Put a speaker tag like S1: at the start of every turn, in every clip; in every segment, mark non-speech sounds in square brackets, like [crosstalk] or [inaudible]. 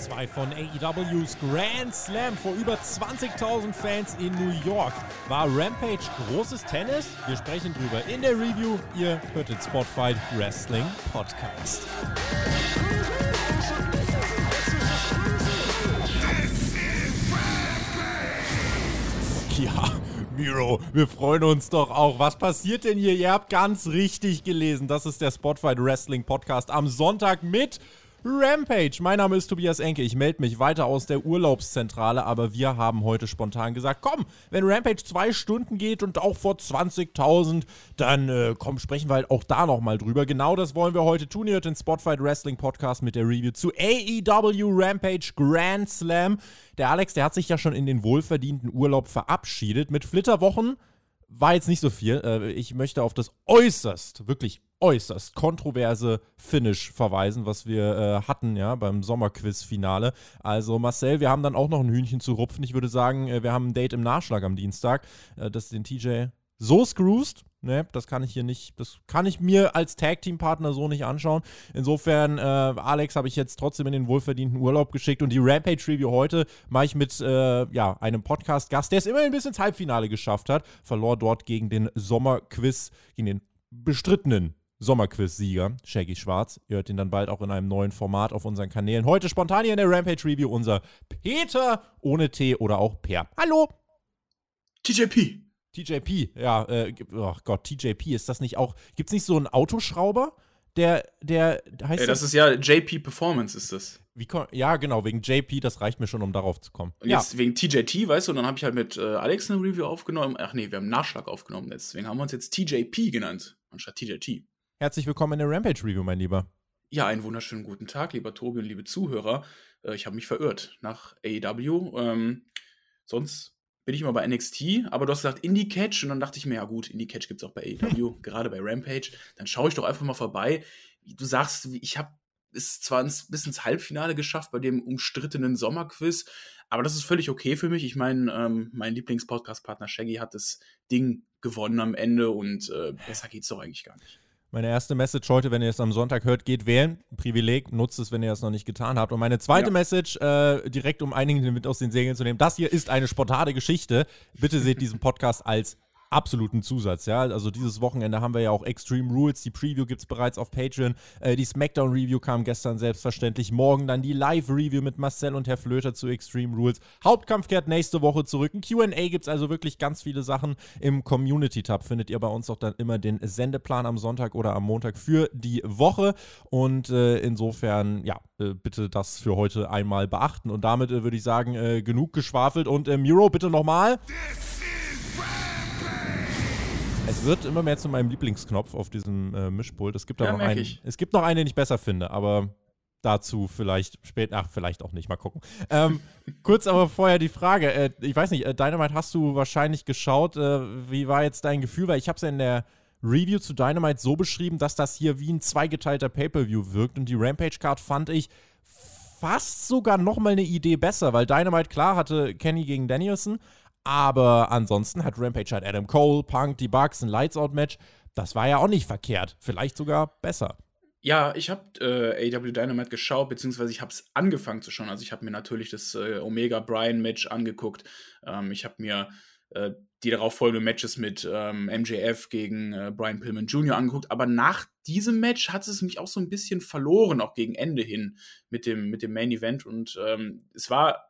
S1: Tag 2 von AEWs Grand Slam vor über 20.000 Fans in New York. War Rampage großes Tennis? Wir sprechen drüber in der Review. Ihr hört den Spotfight Wrestling Podcast. Ja, Miro, wir freuen uns doch auch. Was passiert denn hier? Ihr habt ganz richtig gelesen. Das ist der Spotfight Wrestling Podcast am Sonntag mit Rampage. Mein Name ist Tobias Enke. Ich melde mich weiter aus der Urlaubszentrale, aber wir haben heute spontan gesagt, komm, wenn Rampage zwei Stunden geht und auch vor 20.000, dann äh, komm, sprechen wir halt auch da nochmal drüber. Genau das wollen wir heute tun. Ihr hört den Spotfight Wrestling Podcast mit der Review zu AEW Rampage Grand Slam. Der Alex, der hat sich ja schon in den wohlverdienten Urlaub verabschiedet. Mit Flitterwochen war jetzt nicht so viel. Äh, ich möchte auf das äußerst, wirklich äußerst kontroverse Finish verweisen, was wir äh, hatten, ja, beim Sommerquiz-Finale. Also Marcel, wir haben dann auch noch ein Hühnchen zu rupfen. Ich würde sagen, äh, wir haben ein Date im Nachschlag am Dienstag, äh, das den TJ so screwst. Ne, das kann ich hier nicht, das kann ich mir als Tag-Team-Partner so nicht anschauen. Insofern, äh, Alex habe ich jetzt trotzdem in den wohlverdienten Urlaub geschickt und die Rampage-Review heute mache ich mit äh, ja, einem Podcast-Gast, der es immerhin bis ins Halbfinale geschafft hat. Verlor dort gegen den Sommerquiz, gegen den bestrittenen Sommerquiz-Sieger, Shaggy Schwarz. Ihr hört ihn dann bald auch in einem neuen Format auf unseren Kanälen. Heute spontan hier in der Rampage-Review unser Peter ohne T oder auch Per. Hallo!
S2: TJP.
S1: TJP, ja, äh, oh Gott, TJP, ist das nicht auch, gibt es nicht so einen Autoschrauber, der, der heißt
S2: Ey, das ist ja JP Performance, ist das.
S1: Wie, ja, genau, wegen JP, das reicht mir schon, um darauf zu kommen.
S2: Und jetzt wegen TJT, weißt du, und dann habe ich halt mit äh, Alex eine Review aufgenommen. Ach nee, wir haben einen Nachschlag aufgenommen, deswegen haben wir uns jetzt TJP genannt, anstatt TJT.
S1: Herzlich willkommen in der Rampage-Review, mein Lieber.
S2: Ja, einen wunderschönen guten Tag, lieber Tobi und liebe Zuhörer. Äh, ich habe mich verirrt nach AEW. Ähm, sonst bin ich immer bei NXT, aber du hast gesagt Indie Catch und dann dachte ich mir, ja gut, Indie Catch gibt es auch bei AEW, [laughs] gerade bei Rampage. Dann schaue ich doch einfach mal vorbei. Du sagst, ich habe es zwar ins, bis ins Halbfinale geschafft bei dem umstrittenen Sommerquiz, aber das ist völlig okay für mich. Ich meine, ähm, mein Lieblingspodcast-Partner Shaggy hat das Ding gewonnen am Ende und äh, besser geht's doch eigentlich gar nicht.
S1: Meine erste Message heute, wenn ihr es am Sonntag hört, geht wählen. Privileg, nutzt es, wenn ihr es noch nicht getan habt. Und meine zweite ja. Message, äh, direkt um einigen mit aus den Segeln zu nehmen, das hier ist eine spontane Geschichte. Bitte seht diesen Podcast als absoluten Zusatz, ja. Also dieses Wochenende haben wir ja auch Extreme Rules. Die Preview gibt es bereits auf Patreon. Äh, die SmackDown-Review kam gestern selbstverständlich. Morgen dann die Live-Review mit Marcel und Herr Flöter zu Extreme Rules. Hauptkampf kehrt nächste Woche zurück. Ein QA gibt es also wirklich ganz viele Sachen. Im Community-Tab findet ihr bei uns auch dann immer den Sendeplan am Sonntag oder am Montag für die Woche. Und äh, insofern, ja, äh, bitte das für heute einmal beachten. Und damit äh, würde ich sagen, äh, genug geschwafelt. Und äh, Miro, bitte nochmal. This es wird immer mehr zu meinem Lieblingsknopf auf diesem äh, Mischpult. Es gibt, ja, noch einen, es gibt noch einen, den ich besser finde, aber dazu vielleicht später, ach, vielleicht auch nicht, mal gucken. Ähm, [laughs] kurz aber vorher die Frage, äh, ich weiß nicht, äh, Dynamite hast du wahrscheinlich geschaut, äh, wie war jetzt dein Gefühl, weil ich habe es ja in der Review zu Dynamite so beschrieben, dass das hier wie ein zweigeteilter Pay-Per-View wirkt und die Rampage-Card fand ich fast sogar noch mal eine Idee besser, weil Dynamite, klar, hatte Kenny gegen Danielson, aber ansonsten hat Rampage halt Adam Cole, Punk, die Bucks, ein Lights-Out-Match. Das war ja auch nicht verkehrt. Vielleicht sogar besser.
S2: Ja, ich habe äh, AW Dynamite geschaut, beziehungsweise ich habe es angefangen zu schauen. Also ich habe mir natürlich das äh, Omega Brian Match angeguckt. Ähm, ich habe mir äh, die darauf folgenden Matches mit ähm, MJF gegen äh, Brian Pillman Jr. angeguckt. Aber nach diesem Match hat es mich auch so ein bisschen verloren, auch gegen Ende hin mit dem, mit dem Main Event. Und ähm, es war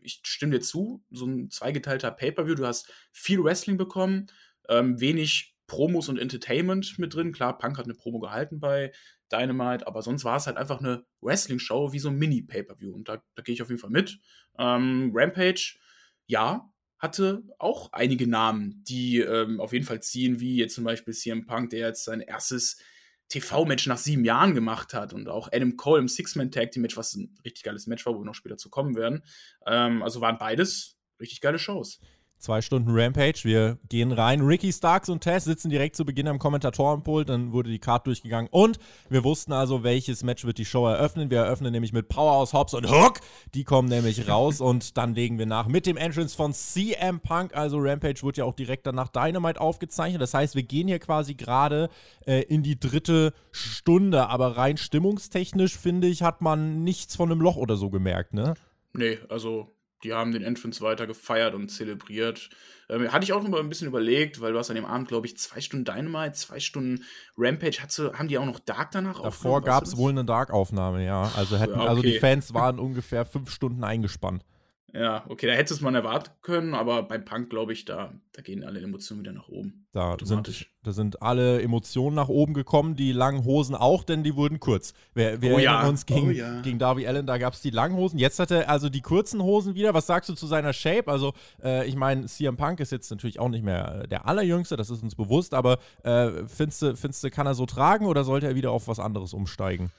S2: ich stimme dir zu, so ein zweigeteilter Pay-Per-View. Du hast viel Wrestling bekommen, ähm, wenig Promos und Entertainment mit drin. Klar, Punk hat eine Promo gehalten bei Dynamite, aber sonst war es halt einfach eine Wrestling-Show wie so ein Mini-Pay-Per-View. Und da, da gehe ich auf jeden Fall mit. Ähm, Rampage, ja, hatte auch einige Namen, die ähm, auf jeden Fall ziehen, wie jetzt zum Beispiel CM Punk, der jetzt sein erstes TV-Match nach sieben Jahren gemacht hat und auch Adam Cole im Six-Man-Tag-Team-Match, was ein richtig geiles Match war, wo wir noch später zu kommen werden. Ähm, also waren beides richtig geile Shows.
S1: Zwei Stunden Rampage. Wir gehen rein. Ricky Starks und Tess sitzen direkt zu Beginn am Kommentatorenpult. Dann wurde die Card durchgegangen. Und wir wussten also, welches Match wird die Show eröffnen. Wir eröffnen nämlich mit Powerhouse Hobbs und Hook. Die kommen nämlich raus. und dann legen wir nach mit dem Entrance von CM Punk. Also Rampage wurde ja auch direkt danach Dynamite aufgezeichnet. Das heißt, wir gehen hier quasi gerade äh, in die dritte Stunde. Aber rein stimmungstechnisch, finde ich, hat man nichts von einem Loch oder so gemerkt, ne?
S2: Nee, also die haben den Entrance weiter gefeiert und zelebriert. Ähm, hatte ich auch noch mal ein bisschen überlegt, weil du hast an dem Abend, glaube ich, zwei Stunden Dynamite, zwei Stunden Rampage. Du, haben die auch noch Dark danach
S1: Davor gab es wohl eine Dark-Aufnahme, ja. Also, hätten, ja, okay. also die Fans waren ungefähr fünf Stunden eingespannt.
S2: Ja, okay, da hätte es man erwarten können, aber beim Punk, glaube ich, da, da gehen alle Emotionen wieder nach oben.
S1: Da sind, da sind alle Emotionen nach oben gekommen, die langen Hosen auch, denn die wurden kurz. Wir, wir oh erinnern ja. uns gegen, oh ja. gegen Darby Allen, da gab es die langen Hosen. Jetzt hat er also die kurzen Hosen wieder. Was sagst du zu seiner Shape? Also, äh, ich meine, CM Punk ist jetzt natürlich auch nicht mehr äh, der Allerjüngste, das ist uns bewusst, aber äh, findest du, findest du, kann er so tragen oder sollte er wieder auf was anderes umsteigen?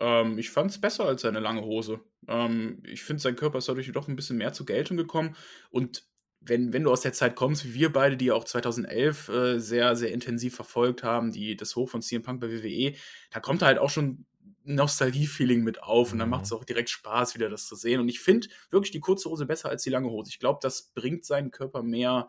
S2: Ähm, ich fand es besser als seine lange Hose. Ähm, ich finde, sein Körper ist dadurch doch ein bisschen mehr zur Geltung gekommen. Und wenn, wenn du aus der Zeit kommst, wie wir beide, die auch 2011 äh, sehr, sehr intensiv verfolgt haben, die, das Hoch von CM Punk bei WWE, da kommt halt auch schon Nostalgie-Feeling mit auf und dann mhm. macht es auch direkt Spaß, wieder das zu sehen. Und ich finde wirklich die kurze Hose besser als die lange Hose. Ich glaube, das bringt seinen Körper mehr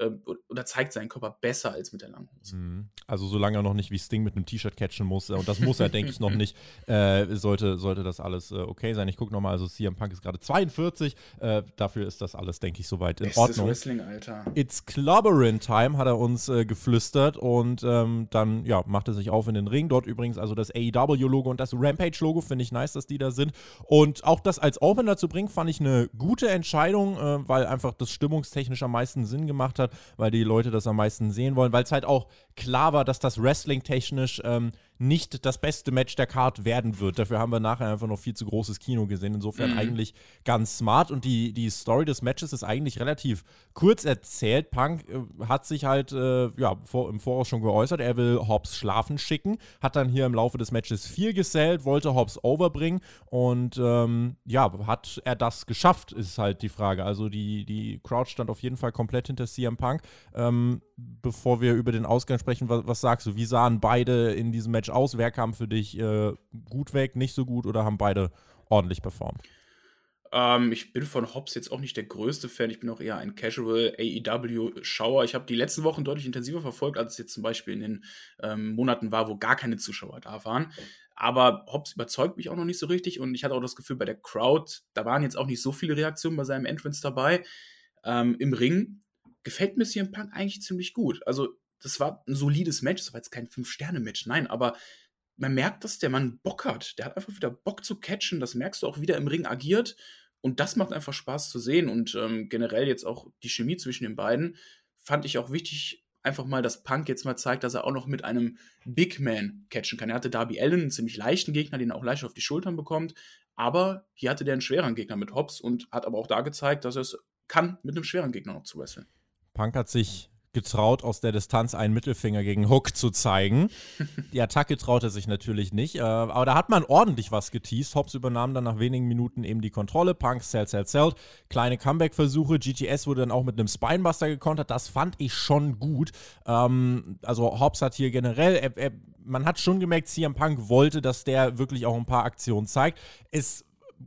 S2: äh, oder zeigt seinen Körper besser als mit der langen Hose. Mhm.
S1: Also solange er noch nicht wie Sting mit einem T-Shirt catchen muss, äh, und das muss er, denke ich, noch [laughs] nicht, äh, sollte, sollte das alles äh, okay sein. Ich gucke nochmal, also CM Punk ist gerade 42, äh, dafür ist das alles, denke ich, soweit in Bestes Ordnung.
S2: Wrestling, Alter.
S1: It's Clobberin Time, hat er uns äh, geflüstert und ähm, dann, ja, macht er sich auf in den Ring. Dort übrigens also das AEW-Logo und das Rampage-Logo, finde ich nice, dass die da sind. Und auch das als Opener zu bringen, fand ich eine gute Entscheidung, weil einfach das stimmungstechnisch am meisten Sinn gemacht hat hat, weil die Leute das am meisten sehen wollen, weil es halt auch klar war, dass das Wrestling technisch ähm, nicht das beste Match der Card werden wird. Dafür haben wir nachher einfach noch viel zu großes Kino gesehen. Insofern mhm. eigentlich ganz smart. Und die, die Story des Matches ist eigentlich relativ kurz erzählt. Punk äh, hat sich halt äh, ja, vor, im Voraus schon geäußert, er will Hobbs schlafen schicken, hat dann hier im Laufe des Matches viel gesellt, wollte Hobbs overbringen und ähm, ja, hat er das geschafft, ist halt die Frage. Also die, die Crowd stand auf jeden Fall komplett hinter CM Punk. Ähm, bevor wir über den Ausgang sprechen, was, was, sagst du? Wie sahen beide in diesem Match aus? Wer kam für dich äh, gut weg, nicht so gut oder haben beide ordentlich performt?
S2: Ähm, ich bin von Hobbs jetzt auch nicht der größte Fan. Ich bin auch eher ein Casual AEW-Schauer. Ich habe die letzten Wochen deutlich intensiver verfolgt, als es jetzt zum Beispiel in den ähm, Monaten war, wo gar keine Zuschauer da waren. Aber Hobbs überzeugt mich auch noch nicht so richtig und ich hatte auch das Gefühl, bei der Crowd, da waren jetzt auch nicht so viele Reaktionen bei seinem Entrance dabei. Ähm, Im Ring gefällt mir CM Punk eigentlich ziemlich gut. Also, das war ein solides Match, das war jetzt kein Fünf-Sterne-Match, nein, aber man merkt, dass der Mann Bock hat. Der hat einfach wieder Bock zu catchen, das merkst du auch wieder im Ring agiert und das macht einfach Spaß zu sehen und ähm, generell jetzt auch die Chemie zwischen den beiden fand ich auch wichtig, einfach mal, dass Punk jetzt mal zeigt, dass er auch noch mit einem Big Man catchen kann. Er hatte Darby Allen, einen ziemlich leichten Gegner, den er auch leicht auf die Schultern bekommt, aber hier hatte der einen schweren Gegner mit Hobbs und hat aber auch da gezeigt, dass er es kann, mit einem schweren Gegner noch zu wresteln.
S1: Punk hat sich getraut, aus der Distanz einen Mittelfinger gegen Hook zu zeigen. [laughs] Die Attacke traut er sich natürlich nicht, äh, aber da hat man ordentlich was geteased. Hobbs übernahm dann nach wenigen Minuten eben die Kontrolle. Punk zählt, zählt, zählt. Kleine Comeback-Versuche. GTS wurde dann auch mit einem Spinebuster gekontert. Das fand ich schon gut. Ähm, also Hobbs hat hier generell, er, er, man hat schon gemerkt, CM Punk wollte, dass der wirklich auch ein paar Aktionen zeigt. Es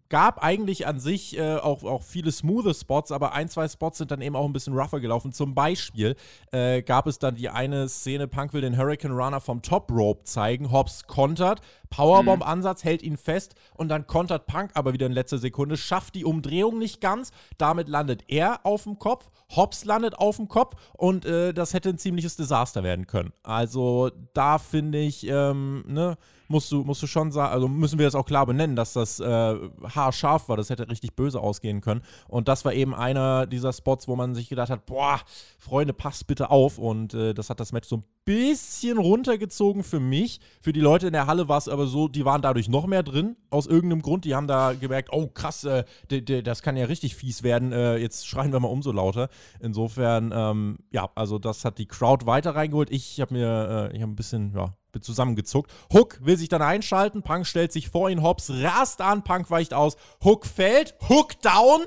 S1: gab eigentlich an sich äh, auch, auch viele smooth Spots, aber ein, zwei Spots sind dann eben auch ein bisschen rougher gelaufen. Zum Beispiel äh, gab es dann die eine Szene, Punk will den Hurricane Runner vom Top Rope zeigen, Hobbs kontert, Powerbomb-Ansatz, hält ihn fest und dann kontert Punk aber wieder in letzter Sekunde, schafft die Umdrehung nicht ganz, damit landet er auf dem Kopf, Hobbs landet auf dem Kopf und äh, das hätte ein ziemliches Desaster werden können. Also da finde ich, ähm, ne, musst du, musst du schon sagen, also müssen wir das auch klar benennen, dass das äh, haarscharf war. Das hätte richtig böse ausgehen können. Und das war eben einer dieser Spots, wo man sich gedacht hat, boah, Freunde, passt bitte auf. Und äh, das hat das Match so ein bisschen runtergezogen für mich. Für die Leute in der Halle war es aber so, die waren dadurch noch mehr drin, aus irgendeinem Grund. Die haben da gemerkt, oh krass, äh, das kann ja richtig fies werden. Äh, jetzt schreien wir mal umso lauter. Insofern, ähm, ja, also das hat die Crowd weiter reingeholt. Ich habe mir, äh, ich habe ein bisschen, ja, bin zusammengezuckt. Hook will sich dann einschalten. Punk stellt sich vor ihn. Hobbs rast an. Punk weicht aus. Hook fällt. Hook down.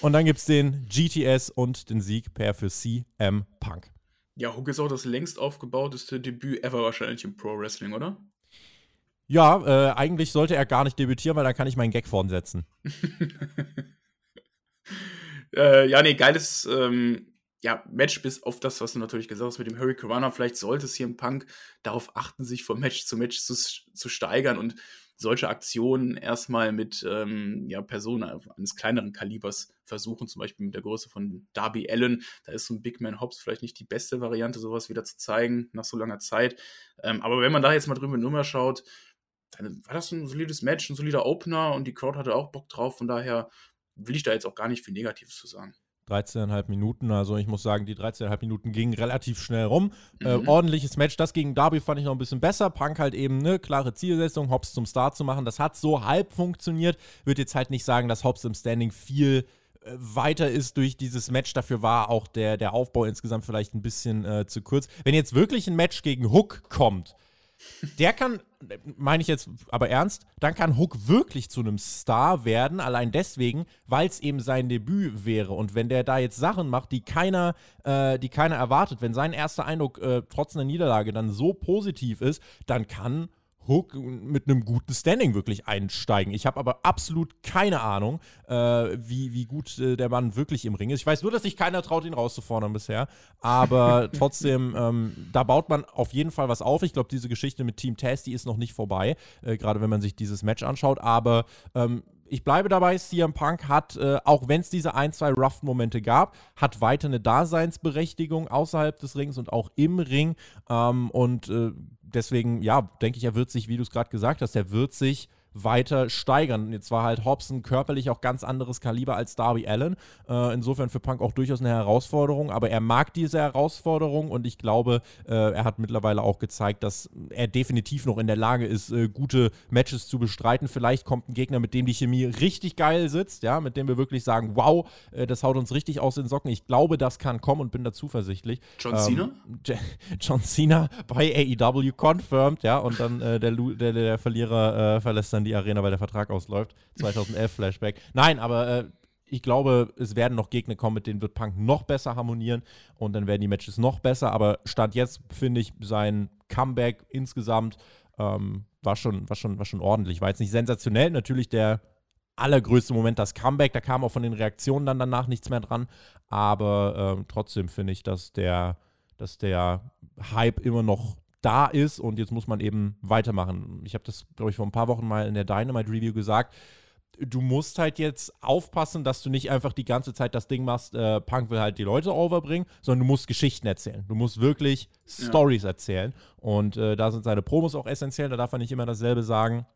S1: Und dann gibt es den GTS und den Sieg per für CM Punk.
S2: Ja, Hook ist auch das längst aufgebauteste Debüt ever wahrscheinlich im Pro Wrestling, oder?
S1: Ja, äh, eigentlich sollte er gar nicht debütieren, weil dann kann ich meinen Gag fortsetzen. [laughs]
S2: äh, ja, nee, geiles ähm, ja, Match bis auf das, was du natürlich gesagt hast mit dem Hurricane Runner. Vielleicht sollte es hier im Punk darauf achten, sich von Match zu Match zu, zu steigern und solche Aktionen erstmal mit ähm, ja, Personen eines kleineren Kalibers versuchen, zum Beispiel mit der Größe von Darby Allen. Da ist so ein Big Man Hobbs vielleicht nicht die beste Variante, sowas wieder zu zeigen nach so langer Zeit. Ähm, aber wenn man da jetzt mal drüber Nummer schaut, dann war das ein solides Match, ein solider Opener und die Crowd hatte auch Bock drauf. Von daher will ich da jetzt auch gar nicht viel Negatives zu sagen.
S1: 13,5 Minuten. Also ich muss sagen, die 13,5 Minuten gingen relativ schnell rum. Äh, mhm. Äh, ordentliches Match. Das gegen Darby fand ich noch ein bisschen besser. Punk halt eben eine klare Zielsetzung, Hobbs zum Star zu machen. Das hat so halb funktioniert. Würde jetzt halt nicht sagen, dass Hobbs im Standing viel äh, weiter ist durch dieses Match. Dafür war auch der, der Aufbau insgesamt vielleicht ein bisschen äh, zu kurz. Wenn jetzt wirklich ein Match gegen Hook kommt, der kann, meine ich jetzt aber ernst, dann kann Hook wirklich zu einem Star werden, allein deswegen, weil es eben sein Debüt wäre. Und wenn der da jetzt Sachen macht, die keiner, äh, die keiner erwartet, wenn sein erster Eindruck äh, trotz einer Niederlage dann so positiv ist, dann kann Hook mit einem guten Standing wirklich einsteigen. Ich habe aber absolut keine Ahnung, äh, wie, wie gut äh, der Mann wirklich im Ring ist. Ich weiß nur, dass sich keiner traut, ihn rauszufordern bisher. Aber [laughs] trotzdem, ähm, da baut man auf jeden Fall was auf. Ich glaube, diese Geschichte mit Team Test, die ist noch nicht vorbei, äh, gerade wenn man sich dieses Match anschaut. Aber ähm, ich bleibe dabei, CM Punk hat, äh, auch wenn es diese ein, zwei rough-Momente gab, hat weiter eine Daseinsberechtigung außerhalb des Rings und auch im Ring. Ähm, und äh, deswegen, ja, denke ich, er wird sich, wie du es gerade gesagt hast, er wird sich weiter steigern. Jetzt war halt Hobson körperlich auch ganz anderes Kaliber als Darby Allen. Äh, insofern für Punk auch durchaus eine Herausforderung, aber er mag diese Herausforderung und ich glaube, äh, er hat mittlerweile auch gezeigt, dass er definitiv noch in der Lage ist, äh, gute Matches zu bestreiten. Vielleicht kommt ein Gegner, mit dem die Chemie richtig geil sitzt, ja, mit dem wir wirklich sagen, wow, äh, das haut uns richtig aus den Socken. Ich glaube, das kann kommen und bin da zuversichtlich.
S2: John ähm, Cena? [laughs]
S1: John Cena bei AEW confirmed, ja, und dann äh, der, der, der, Verlierer äh, verlässt dann dann die Arena, weil der Vertrag ausläuft. 2011 [laughs] Flashback. Nein, aber äh, ich glaube, es werden noch Gegner kommen, mit denen wird Punk noch besser harmonieren und dann werden die Matches noch besser. Aber Stand jetzt finde ich sein Comeback insgesamt ähm, war, schon, war, schon, war schon ordentlich. War jetzt nicht sensationell. Natürlich der allergrößte Moment das Comeback. Da kam auch von den Reaktionen dann danach nichts mehr dran. Aber ähm, trotzdem finde ich, dass der, dass der Hype immer noch da ist und jetzt muss man eben weitermachen. Ich habe das, glaube ich, vor ein paar Wochen mal in der Dynamite Review gesagt. Du musst halt jetzt aufpassen, dass du nicht einfach die ganze Zeit das Ding machst, äh, Punk will halt die Leute overbringen, sondern du musst Geschichten erzählen. Du musst wirklich ja. Stories erzählen. Und äh, da sind seine Promos auch essentiell, da darf er nicht immer dasselbe sagen.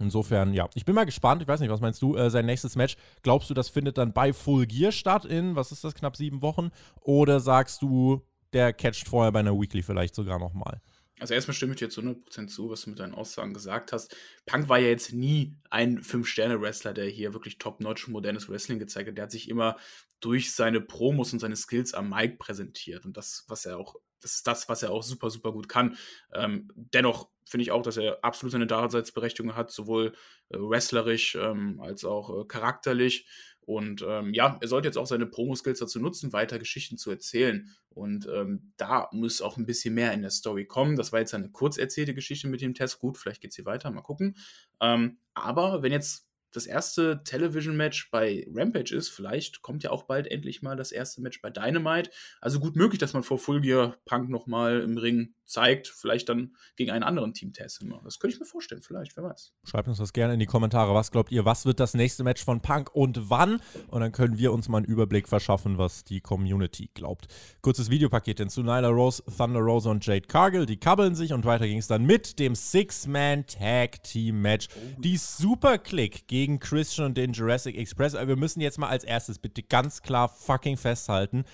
S1: Insofern, ja, ich bin mal gespannt. Ich weiß nicht, was meinst du? Äh, sein nächstes Match, glaubst du, das findet dann bei Full Gear statt in, was ist das, knapp sieben Wochen? Oder sagst du, der catcht vorher bei einer Weekly vielleicht sogar nochmal?
S2: Also erstmal stimme ich dir zu 100% zu, was du mit deinen Aussagen gesagt hast. Punk war ja jetzt nie ein Fünf-Sterne-Wrestler, der hier wirklich top-notch modernes Wrestling gezeigt hat. Der hat sich immer durch seine Promos und seine Skills am Mic präsentiert. Und das, was er auch, das ist das, was er auch super, super gut kann. Ähm, dennoch finde ich auch, dass er absolut seine Daseinsberechtigung hat, sowohl äh, wrestlerisch ähm, als auch äh, charakterlich. Und ähm, ja, er sollte jetzt auch seine Promo-Skills dazu nutzen, weiter Geschichten zu erzählen. Und ähm, da muss auch ein bisschen mehr in der Story kommen. Das war jetzt eine kurz erzählte Geschichte mit dem Test. Gut, vielleicht geht sie weiter, mal gucken. Ähm, aber wenn jetzt das erste Television-Match bei Rampage ist. Vielleicht kommt ja auch bald endlich mal das erste Match bei Dynamite. Also gut möglich, dass man vor Full Gear Punk nochmal im Ring zeigt. Vielleicht dann gegen einen anderen Team Test immer. Das könnte ich mir vorstellen, vielleicht, wer weiß.
S1: Schreibt uns das gerne in die Kommentare. Was glaubt ihr, was wird das nächste Match von Punk und wann? Und dann können wir uns mal einen Überblick verschaffen, was die Community glaubt. Kurzes Videopaket hinzu. Nyla Rose, Thunder Rose und Jade Cargill, die kabbeln sich und weiter ging es dann mit dem Six-Man-Tag-Team-Match. Oh. Die Super-Click gegen gegen Christian und den Jurassic Express. Aber wir müssen jetzt mal als erstes bitte ganz klar fucking festhalten.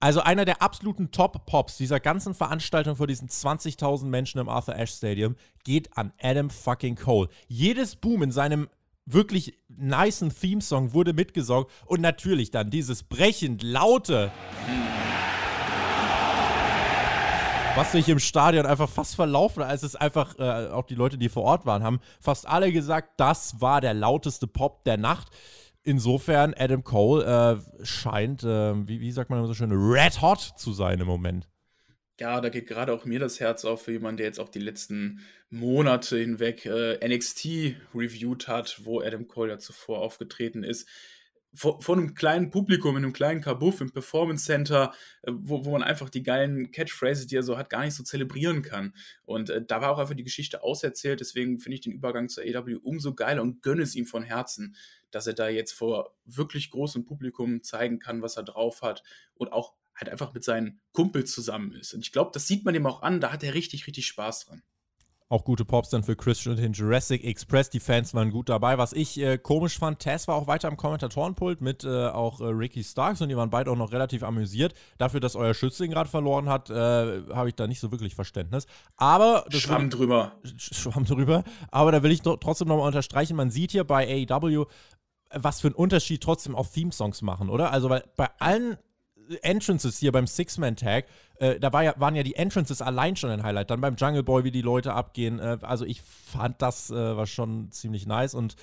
S1: Also einer der absoluten Top-Pops dieser ganzen Veranstaltung vor diesen 20.000 Menschen im Arthur Ashe Stadium geht an Adam fucking Cole. Jedes Boom in seinem wirklich nicen Theme-Song wurde mitgesaugt und natürlich dann dieses brechend laute. Was sich im Stadion einfach fast verlaufen, als es einfach äh, auch die Leute, die vor Ort waren, haben fast alle gesagt, das war der lauteste Pop der Nacht. insofern, Adam Cole äh, scheint, äh, wie, wie sagt man immer so schön, red hot zu sein im Moment.
S2: Ja, da geht gerade auch mir das Herz auf für jemanden, der jetzt auch die letzten Monate hinweg äh, NXT reviewed hat, wo Adam Cole ja zuvor aufgetreten ist vor, vor, einem kleinen Publikum, in einem kleinen Kabuff im Performance Center, äh, wo, wo man einfach die geilen Catchphrases, die er so hat, gar nicht so zelebrieren kann. Und äh, da war auch einfach die Geschichte auserzählt, deswegen finde ich den Übergang zur AW umso geiler und gönne es ihm von Herzen, dass er da jetzt vor wirklich großem Publikum zeigen kann, was er drauf hat und auch halt einfach mit seinen Kumpels zusammen ist. Und ich glaube, das sieht man ihm auch an, da hat er richtig, richtig Spaß dran.
S1: Auch gute Pops dann für Christian und den Jurassic Express. Die Fans waren gut dabei. Was ich äh, komisch fand, Tess war auch weiter am Kommentatorenpult mit äh, auch äh, Ricky Starks und die waren beide auch noch relativ amüsiert. Dafür, dass euer Schützling gerade verloren hat, äh, habe ich da nicht so wirklich Verständnis. Aber.
S2: Schwamm drüber.
S1: Schwamm drüber. Aber da will ich trotzdem nochmal unterstreichen: man sieht hier bei AEW, was für einen Unterschied trotzdem auch Theme-Songs machen, oder? Also, weil bei allen Entrances hier beim Six-Man-Tag, äh, da war ja, waren ja die Entrances allein schon ein Highlight. Dann beim Jungle Boy, wie die Leute abgehen. Äh, also ich fand das äh, war schon ziemlich nice. Und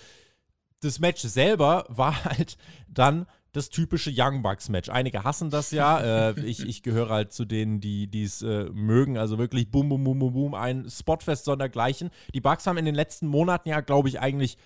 S1: das Match selber war [laughs] halt dann das typische Young Bucks Match. Einige hassen das ja. Äh, ich, ich gehöre halt zu denen, die es äh, mögen. Also wirklich boom, boom, boom, boom, boom. Ein Spotfest sondergleichen. Die Bucks haben in den letzten Monaten ja, glaube ich, eigentlich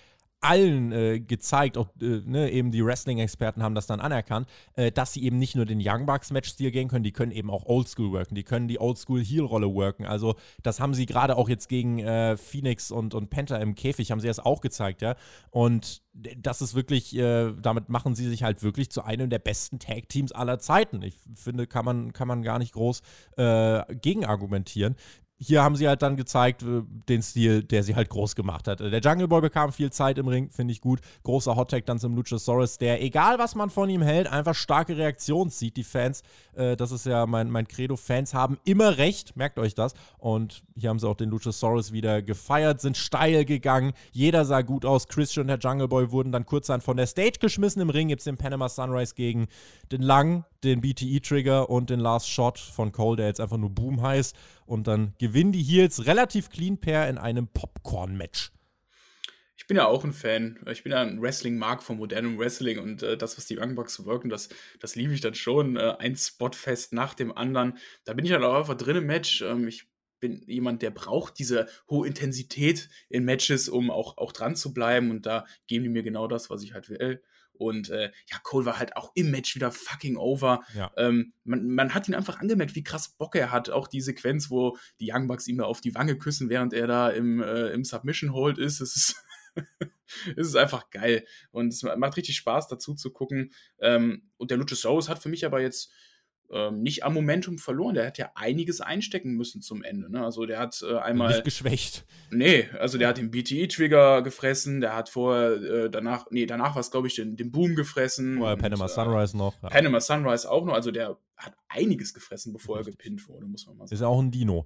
S1: allen äh, gezeigt, auch äh, ne, eben die Wrestling-Experten haben das dann anerkannt, äh, dass sie eben nicht nur den Young Bucks-Match-Stil gehen können, die können eben auch Oldschool worken, die können die Oldschool-Heel-Rolle worken. Also, das haben sie gerade auch jetzt gegen äh, Phoenix und, und Penta im Käfig, haben sie das auch gezeigt, ja. Und das ist wirklich, äh, damit machen sie sich halt wirklich zu einem der besten Tag-Teams aller Zeiten. Ich finde, kann man, kann man gar nicht groß äh, gegenargumentieren hier haben sie halt dann gezeigt, äh, den Stil, der sie halt groß gemacht hat. Der Jungle Boy bekam viel Zeit im Ring, finde ich gut. Großer Hottag dann zum Luchasaurus, der, egal was man von ihm hält, einfach starke Reaktionen zieht. Die Fans, äh, das ist ja mein, mein Credo, Fans haben immer recht, merkt euch das. Und hier haben sie auch den Luchasaurus wieder gefeiert, sind steil gegangen. Jeder sah gut aus. Christian und der Jungle Boy wurden dann kurzerhand von der Stage geschmissen. Im Ring gibt es den Panama Sunrise gegen den Lang, den BTE-Trigger und den Last Shot von Cole, der jetzt einfach nur Boom heißt. Und dann gewinnen die Heels relativ clean pair in einem Popcorn-Match.
S2: Ich bin ja auch ein Fan. Ich bin ja ein Wrestling-Mark von modernem Wrestling und äh, das, was die Young Bucks wirken, das, das liebe ich dann schon. Äh, ein Spotfest nach dem anderen. Da bin ich dann auch einfach drin im Match. Ähm, ich bin jemand, der braucht diese hohe Intensität in Matches, um auch, auch dran zu bleiben. Und da geben die mir genau das, was ich halt will. Und äh, ja, Cole war halt auch im Match wieder fucking over. Ja. Ähm, man, man, hat ihn einfach angemerkt, wie krass Bock er hat. Auch die Sequenz, wo die Young Bucks ihm da auf die Wange küssen, während er da im, äh, im Submission Hold ist. Es ist, [laughs] es ist einfach geil. Und es macht richtig Spaß, dazu zu gucken. Ähm, und der Luchasaurus hat für mich aber jetzt ähm, nicht am Momentum verloren. Der hat ja einiges einstecken müssen zum Ende. Ne? Also der hat äh, einmal.
S1: Nicht geschwächt.
S2: Nee, also der hat den BTE-Trigger gefressen, der hat vorher, äh, danach, nee, danach war es, glaube ich, den, den Boom gefressen.
S1: Vorher Panama Sunrise noch.
S2: Ja. Panama Sunrise auch noch. Also der hat einiges gefressen, bevor er gepinnt wurde, muss man mal sagen.
S1: Ist auch ein Dino.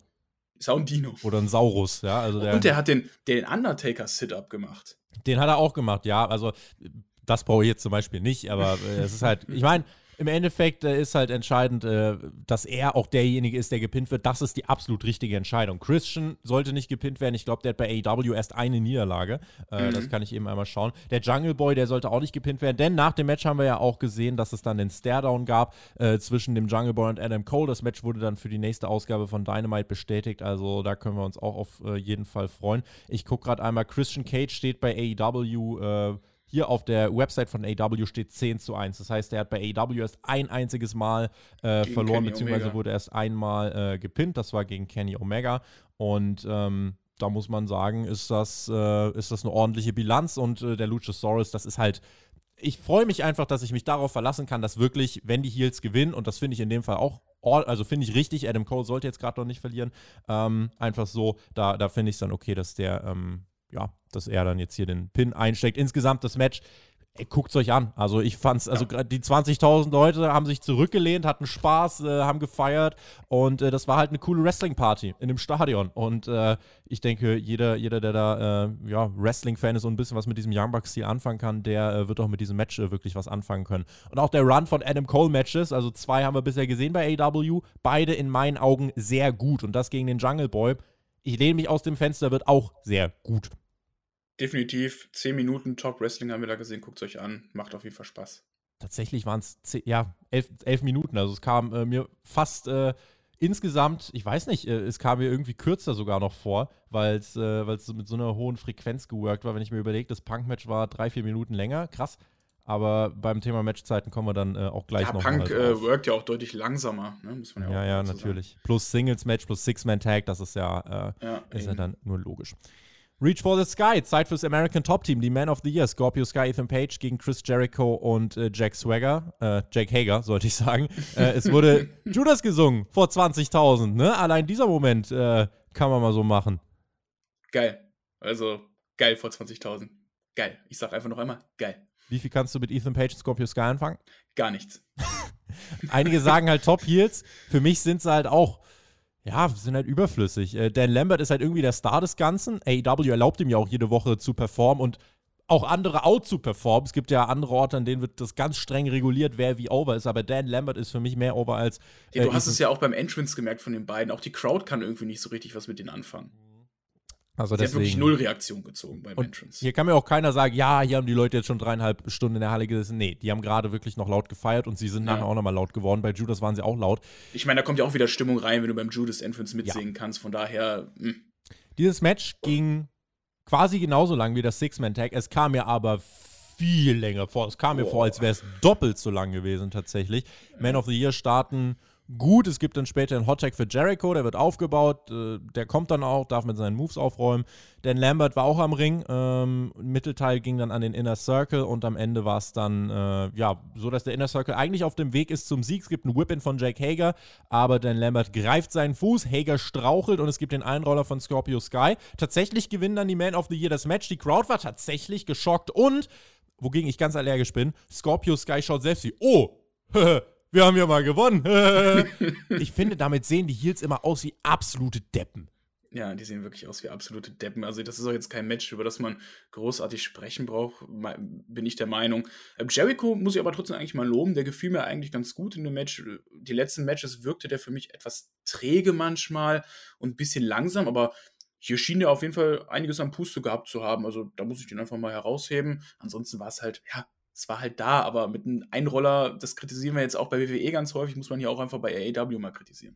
S2: Ist auch ein Dino.
S1: Oder ein Saurus, ja. Also
S2: der, Und der hat den, den Undertaker-Sit-Up gemacht.
S1: Den hat er auch gemacht, ja. Also das brauche ich jetzt zum Beispiel nicht, aber äh, es ist halt, [laughs] ich meine, im Endeffekt äh, ist halt entscheidend, äh, dass er auch derjenige ist, der gepinnt wird. Das ist die absolut richtige Entscheidung. Christian sollte nicht gepinnt werden. Ich glaube, der hat bei AEW erst eine Niederlage. Äh, mhm. Das kann ich eben einmal schauen. Der Jungle Boy, der sollte auch nicht gepinnt werden, denn nach dem Match haben wir ja auch gesehen, dass es dann den Staredown gab äh, zwischen dem Jungle Boy und Adam Cole. Das Match wurde dann für die nächste Ausgabe von Dynamite bestätigt. Also da können wir uns auch auf äh, jeden Fall freuen. Ich gucke gerade einmal, Christian Cage steht bei AEW äh, hier auf der Website von AW steht 10 zu 1. Das heißt, er hat bei AW erst ein einziges Mal äh, verloren, Kenny beziehungsweise Omega. wurde erst einmal äh, gepinnt. Das war gegen Kenny Omega. Und ähm, da muss man sagen, ist das, äh, ist das eine ordentliche Bilanz. Und äh, der Luchasaurus, das ist halt. Ich freue mich einfach, dass ich mich darauf verlassen kann, dass wirklich, wenn die Heels gewinnen, und das finde ich in dem Fall auch also finde ich richtig, Adam Cole sollte jetzt gerade noch nicht verlieren. Ähm, einfach so, da, da finde ich es dann okay, dass der ähm, ja, dass er dann jetzt hier den Pin einsteckt. Insgesamt das Match, guckt es euch an. Also ich fand's, also ja. die 20.000 Leute haben sich zurückgelehnt, hatten Spaß, äh, haben gefeiert und äh, das war halt eine coole Wrestling-Party in dem Stadion. Und äh, ich denke, jeder, jeder, der da äh, ja, Wrestling-Fan ist und ein bisschen was mit diesem Young Bucks-Stil anfangen kann, der äh, wird auch mit diesem Match äh, wirklich was anfangen können. Und auch der Run von Adam Cole-Matches, also zwei haben wir bisher gesehen bei AW, beide in meinen Augen sehr gut. Und das gegen den Jungle Boy ich lehne mich aus dem Fenster, wird auch sehr gut.
S2: definitiv 10 Minuten Top Wrestling haben wir da gesehen. Guckt es euch an. Macht auf jeden Fall Spaß.
S1: Tatsächlich waren es ja, elf, elf, Minuten. Also es kam äh, mir fast äh, insgesamt, ich weiß nicht, äh, es kam mir irgendwie kürzer sogar noch vor, weil es äh, mit so einer hohen Frequenz geworkt war. Wenn ich mir überlege, das Punk-Match war drei, vier Minuten länger. Krass. Aber beim Thema Matchzeiten kommen wir dann äh, auch gleich ja, noch
S2: Punk äh, workt ja auch deutlich langsamer, ne?
S1: muss man ja, ja auch Ja, natürlich. Sagen. Plus Singles-Match, plus Six-Man-Tag, das ist ja, äh, ja, ist ja dann nur logisch. Reach for the Sky, Zeit fürs American Top Team, die Man of the Year, Scorpio Sky, Ethan Page gegen Chris Jericho und äh, Jack Swagger, äh, Jack Hager, sollte ich sagen. äh, es wurde [laughs] Judas gesungen vor 20.000, ne? Allein dieser Moment äh, kann man mal so machen.
S2: Geil. Also, geil vor 20.000. Geil. Ich sag einfach noch einmal, geil.
S1: Wie viel kannst du mit Ethan Page und Scorpio Sky anfangen?
S2: Gar nichts. [laughs]
S1: Einige sagen halt Top Heels. Für mich sind sie halt auch ja, sind halt überflüssig. Äh, Dan Lambert ist halt irgendwie der Star des Ganzen. AEW erlaubt ihm ja auch jede Woche zu performen und auch andere out zu performen. Es gibt ja andere Orte, an denen wird das ganz streng reguliert, wer wie over ist. Aber Dan Lambert ist für mich mehr over als.
S2: Äh, du hast es ja auch beim Entrance gemerkt von den beiden. Auch die Crowd kann irgendwie nicht so richtig was mit denen anfangen. Also Sie deswegen, hat wirklich null Reaktion gezogen beim Entrance.
S1: Hier kann mir auch keiner sagen, ja, hier haben die Leute jetzt schon dreieinhalb Stunden in der Halle gesessen. Nee, die haben gerade wirklich noch laut gefeiert und sie sind ja. nachher auch nochmal laut geworden. Bei Judas waren sie auch laut.
S2: Ich meine, da kommt ja auch wieder Stimmung rein, wenn du beim Judas Entrance mitsingen ja. kannst. Von daher. Mh. Hm.
S1: Dieses Match ging quasi genauso lang wie das Six-Man-Tag. Es kam mir aber viel länger vor. Es kam mir oh. vor, als wäre es doppelt so lang gewesen tatsächlich. Man of the Year starten gut. Es gibt dann später einen Hottag für Jericho, der wird aufgebaut, äh, der kommt dann auch, darf mit seinen Moves aufräumen. Dan Lambert war auch am Ring. Ähm, Mittelteil ging dann an den Inner Circle und am Ende war es dann äh, ja so, dass der Inner Circle eigentlich auf dem Weg ist zum Sieg. Es gibt einen Whip-In von Jake Hager, aber Dan Lambert greift seinen Fuß, Hager strauchelt und es gibt den Einroller von Scorpio Sky. Tatsächlich gewinnen dann die Man of the Year das Match. Die Crowd war tatsächlich geschockt und wogegen ich ganz allergisch bin, Scorpio Sky schaut selbst wie, oh, [laughs] wir haben ja mal gewonnen. [laughs] ich finde, damit sehen die Heels immer aus wie absolute Deppen.
S2: Ja, die sehen wirklich aus wie absolute Deppen. Also, das ist auch jetzt kein Match, über das man großartig sprechen braucht, bin ich der Meinung. Ähm, Jericho muss ich aber trotzdem eigentlich mal loben. Der gefiel mir eigentlich ganz gut in dem Match. Die letzten Matches wirkte der für mich etwas träge manchmal und ein bisschen langsam, aber hier schien er auf jeden Fall einiges am Puste gehabt zu haben. Also, da muss ich den einfach mal herausheben. Ansonsten war es halt, ja, es war halt da, aber mit einem Einroller, das kritisieren wir jetzt auch bei WWE ganz häufig, muss man hier auch einfach bei AEW mal kritisieren.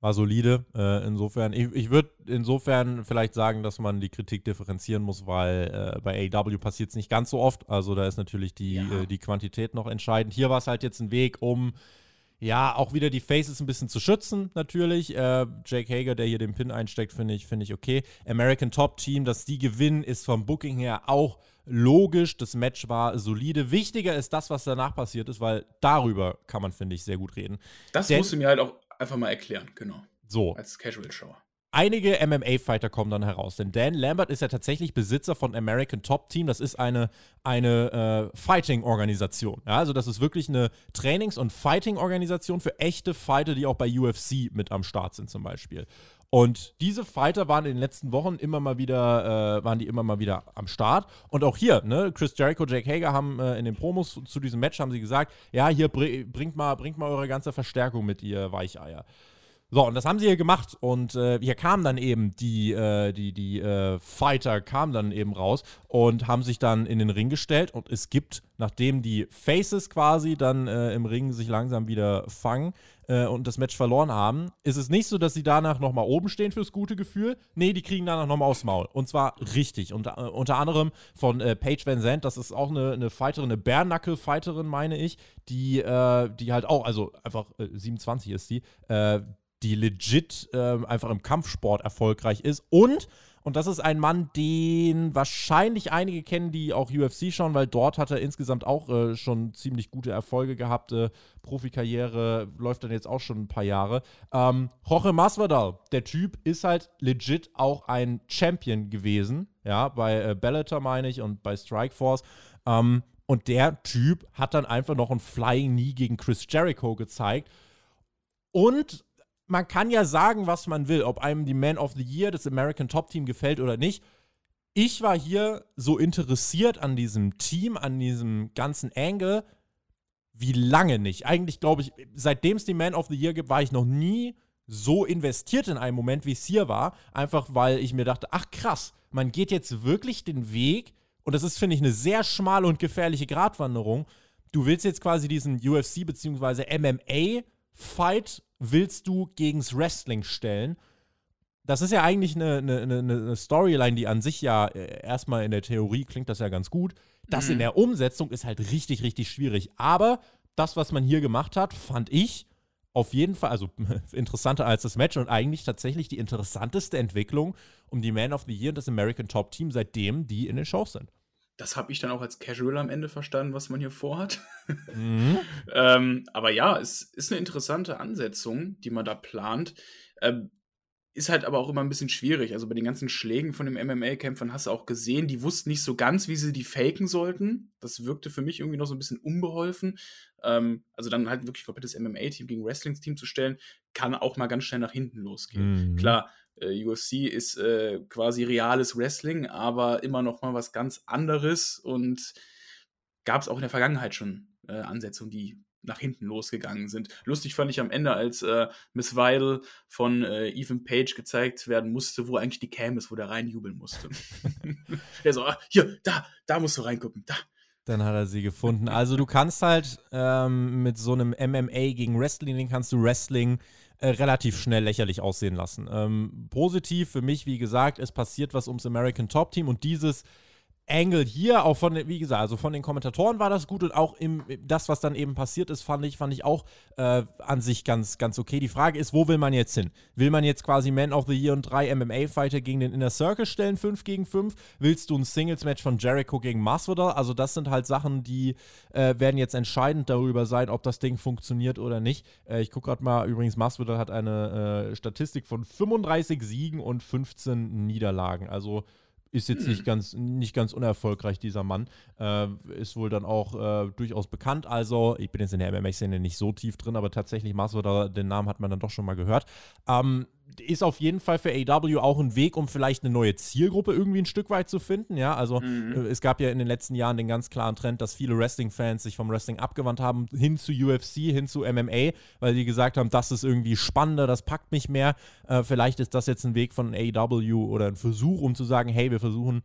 S1: War solide. Äh, insofern, ich, ich würde insofern vielleicht sagen, dass man die Kritik differenzieren muss, weil äh, bei AEW passiert es nicht ganz so oft. Also da ist natürlich die, ja. äh, die Quantität noch entscheidend. Hier war es halt jetzt ein Weg, um ja, auch wieder die Faces ein bisschen zu schützen, natürlich. Äh, Jake Hager, der hier den Pin einsteckt, finde ich, find ich okay. American Top Team, dass die gewinnen, ist vom Booking her auch logisch. Das Match war solide. Wichtiger ist das, was danach passiert ist, weil darüber kann man, finde ich, sehr gut reden.
S2: Das Denn, musst du mir halt auch einfach mal erklären, genau.
S1: So.
S2: Als Casual-Shower
S1: einige MMA-Fighter kommen dann heraus. Denn Dan Lambert ist ja tatsächlich Besitzer von American Top Team. Das ist eine, eine äh, Fighting-Organisation. Ja, also das ist wirklich eine Trainings- und Fighting-Organisation für echte Fighter, die auch bei UFC mit am Start sind zum Beispiel. Und diese Fighter waren in den letzten Wochen immer mal wieder, äh, waren die immer mal wieder am Start. Und auch hier, ne, Chris Jericho, Jake Hager haben äh, in den Promos zu, zu diesem Match haben sie gesagt, ja, hier br bringt mal, bringt mal eure ganze Verstärkung mit, ihr Weicheier. So, und das haben sie hier gemacht. Und äh, hier kamen dann eben die, äh, die, die äh, Fighter kamen dann eben raus und haben sich dann in den Ring gestellt. Und es gibt, nachdem die Faces quasi dann äh, im Ring sich langsam wieder fangen äh, und das Match verloren haben, ist es nicht so, dass sie danach nochmal oben stehen fürs gute Gefühl. Nee, die kriegen danach nochmal aufs Maul. Und zwar richtig. Und, äh, unter anderem von Paige Van Zandt, das ist auch eine, eine Fighterin, eine Bare-Knuckle-Fighterin, meine ich, die, die halt auch, also einfach 27 ist die, die legit äh, einfach im Kampfsport erfolgreich ist. Und, und das ist ein Mann, den wahrscheinlich einige kennen, die auch UFC schauen, weil dort hat er insgesamt auch äh, schon ziemlich gute Erfolge gehabt. Äh, Profikarriere läuft dann jetzt auch schon ein paar Jahre. Ähm, Jorge Masvidal, der Typ ist halt legit auch ein Champion gewesen. Ja, bei äh, Bellator meine ich und bei Strikeforce. Ähm, und der Typ hat dann einfach noch ein Flying Knee gegen Chris Jericho gezeigt. Und man kann ja sagen, was man will, ob einem die Man of the Year des American Top Team gefällt oder nicht. Ich war hier so interessiert an diesem Team, an diesem ganzen Angle, wie lange nicht. Eigentlich glaube ich, seitdem es die Man of the Year gibt, war ich noch nie so investiert in einem Moment, wie es hier war, einfach weil ich mir dachte, ach krass, man geht jetzt wirklich den Weg, und das ist, finde ich, eine sehr schmale und gefährliche Gratwanderung. Du willst jetzt quasi diesen UFC- bzw. MMA-Fight willst du gegens Wrestling stellen. Das ist ja eigentlich eine, eine, eine, Storyline, die an sich ja äh, erstmal in der Theorie klingt das ja ganz gut. Das mhm. in der Umsetzung ist halt richtig, richtig schwierig. Aber das, was man hier gemacht hat, fand ich auf jeden Fall, also [laughs] interessanter als das Match und eigentlich tatsächlich die interessanteste Entwicklung um die Man of the Year und das American Top Team, seitdem die in den Shows sind.
S2: Das habe ich dann auch als Casual am Ende verstanden, was man hier vorhat. Mhm. [laughs] ähm, aber ja, es ist eine interessante Ansetzung, die man da plant. Ähm, ist halt aber auch immer ein bisschen schwierig. Also bei den ganzen Schlägen von den MMA-Kämpfern hast du auch gesehen, die wussten nicht so ganz, wie sie die faken sollten. Das wirkte für mich irgendwie noch so ein bisschen unbeholfen. Ähm, also dann halt wirklich komplettes MMA-Team gegen Wrestling-Team zu stellen, kann auch mal ganz schnell nach hinten losgehen. Mhm. Klar, äh, UFC ist äh, quasi reales Wrestling, aber immer noch mal was ganz anderes und gab es auch in der Vergangenheit schon äh, Ansetzungen, die nach hinten losgegangen sind. Lustig fand ich am Ende, als äh, Miss Weidel von äh, Ethan Page gezeigt werden musste, wo eigentlich die Cam ist, wo der reinjubeln musste. [laughs] er so, ah, hier, da, da musst du reingucken, da.
S1: Dann hat er sie gefunden. Also du kannst halt ähm, mit so einem MMA gegen Wrestling, den kannst du Wrestling äh, relativ schnell lächerlich aussehen lassen. Ähm, positiv für mich, wie gesagt, es passiert was ums American Top Team und dieses Angle hier, auch von, wie gesagt, also von den Kommentatoren war das gut und auch im, das, was dann eben passiert ist, fand ich, fand ich auch äh, an sich ganz, ganz okay. Die Frage ist, wo will man jetzt hin? Will man jetzt quasi Man of the Year und drei MMA-Fighter gegen den Inner Circle stellen, 5 gegen 5? Willst du ein Singles-Match von Jericho gegen Masvidal? Also das sind halt Sachen, die äh, werden jetzt entscheidend darüber sein, ob das Ding funktioniert oder nicht. Äh, ich gucke gerade mal, übrigens, Masvidal hat eine äh, Statistik von 35 Siegen und 15 Niederlagen. Also ist jetzt nicht, ganz, nicht ganz unerfolgreich, dieser Mann. Äh, ist wohl dann auch äh, durchaus bekannt. Also, ich bin jetzt in der MMA-Szene nicht so tief drin, aber tatsächlich, Masvidal, den Namen hat man dann doch schon mal gehört. Ähm, ist auf jeden Fall für AW auch ein Weg, um vielleicht eine neue Zielgruppe irgendwie ein Stück weit zu finden. Ja, also mhm. Äh, es gab ja in den letzten Jahren den ganz klaren Trend, dass viele Wrestling-Fans sich vom Wrestling abgewandt haben, hin zu UFC, hin zu MMA, weil sie gesagt haben, das ist irgendwie spannender, das packt mich mehr. Äh, vielleicht ist das jetzt ein Weg von AW oder ein Versuch, um zu sagen, hey, wir versuchen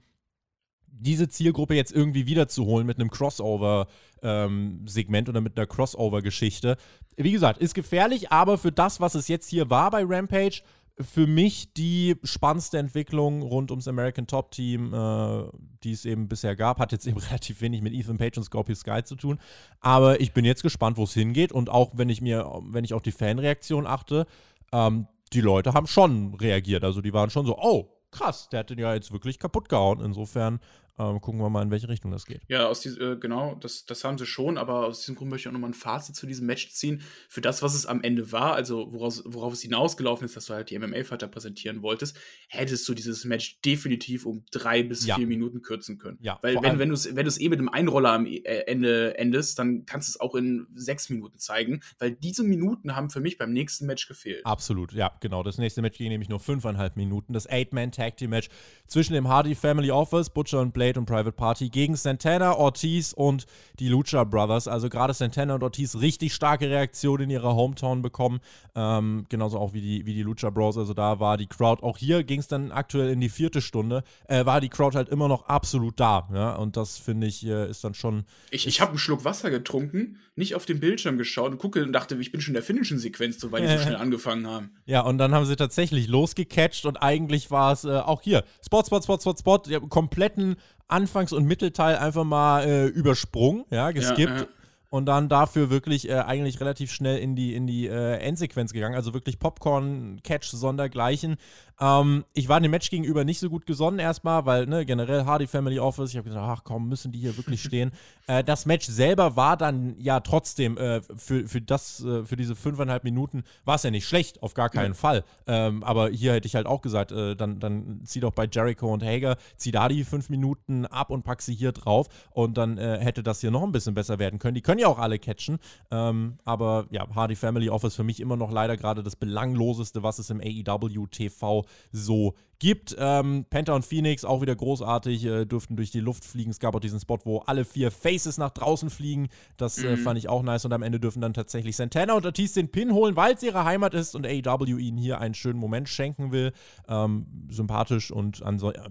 S1: diese Zielgruppe jetzt irgendwie wiederzuholen mit einem Crossover-Segment ähm, oder mit einer Crossover-Geschichte. Wie gesagt, ist gefährlich, aber für das, was es jetzt hier war bei Rampage, für mich die spannendste Entwicklung rund ums American Top Team, äh, die es eben bisher gab. Hat jetzt eben [laughs] relativ wenig mit Ethan Page und Scorpio Sky zu tun. Aber ich bin jetzt gespannt, wo es hingeht. Und auch wenn ich mir, wenn ich auf die Fanreaktion achte, ähm, die Leute haben schon reagiert. Also die waren schon so, oh, krass, der hat den ja jetzt wirklich kaputt gehauen. Insofern ähm, gucken wir mal, in welche Richtung das geht.
S2: Ja, aus die, äh, genau, das, das haben sie schon, aber aus diesem Grund möchte ich auch nochmal ein Fazit zu diesem Match ziehen. Für das, was es am Ende war, also woraus, worauf es hinausgelaufen ist, dass du halt die MMA-Fighter präsentieren wolltest, hättest du dieses Match definitiv um drei bis ja. vier Minuten kürzen können. Ja, Weil wenn, wenn du es wenn eh mit einem Einroller am äh, Ende endest, dann kannst du es auch in sechs Minuten zeigen, weil diese Minuten haben für mich beim nächsten Match gefehlt.
S1: Absolut, ja, genau. Das nächste Match ging nämlich nur fünfeinhalb Minuten. Das Eight-Man-Tag-Team-Match zwischen dem Hardy Family Office, Butcher und Blake Blade und Private Party gegen Santana, Ortiz und die Lucha Brothers. Also gerade Santana und Ortiz richtig starke Reaktionen in ihrer Hometown bekommen. Ähm, genauso auch wie die, wie die Lucha Bros. Also da war die Crowd, auch hier ging es dann aktuell in die vierte Stunde, äh, war die Crowd halt immer noch absolut da. Ja? Und das finde ich äh, ist dann schon.
S2: Ich, ich habe einen Schluck Wasser getrunken, nicht auf den Bildschirm geschaut und gucke und dachte, ich bin schon in der finnischen Sequenz, so weil die so schnell [laughs] angefangen haben.
S1: Ja, und dann haben sie tatsächlich losgecatcht und eigentlich war es äh, auch hier Spot, Spot, Spot, Spot, Spot, der kompletten Anfangs- und Mittelteil einfach mal äh, übersprungen, ja, geskippt. Ja, ja und dann dafür wirklich äh, eigentlich relativ schnell in die, in die äh, Endsequenz gegangen. Also wirklich Popcorn, Catch, Sondergleichen. Ähm, ich war dem Match gegenüber nicht so gut gesonnen erstmal, weil ne, generell Hardy Family Office, ich habe gesagt, ach komm, müssen die hier wirklich [laughs] stehen. äh, das Match selber war dann ja trotzdem äh, für, für, das, äh, für diese fünfeinhalb Minuten war es ja nicht schlecht, auf gar keinen ja. Fall. Ähm, aber hier hätte ich halt auch gesagt, äh, dann, dann zieh doch bei Jericho und Hager, zieh da die fünf Minuten ab und pack sie hier drauf und dann hätte das hier noch ein bisschen besser werden können. Die können ja auch alle catchen, ähm, aber ja, Hardy Family Office für mich immer noch leider gerade das belangloseste, was es im AEW TV so gibt. Ähm, Penta und Phoenix auch wieder großartig, äh, durften durch die Luft fliegen. Es gab auch diesen Spot, wo alle vier Faces nach draußen fliegen. Das äh, mhm. fand ich auch nice. Und am Ende dürfen dann tatsächlich Santana und Ortiz den Pin holen, weil es ihre Heimat ist und AEW ihnen hier einen schönen Moment schenken will. Ähm, sympathisch und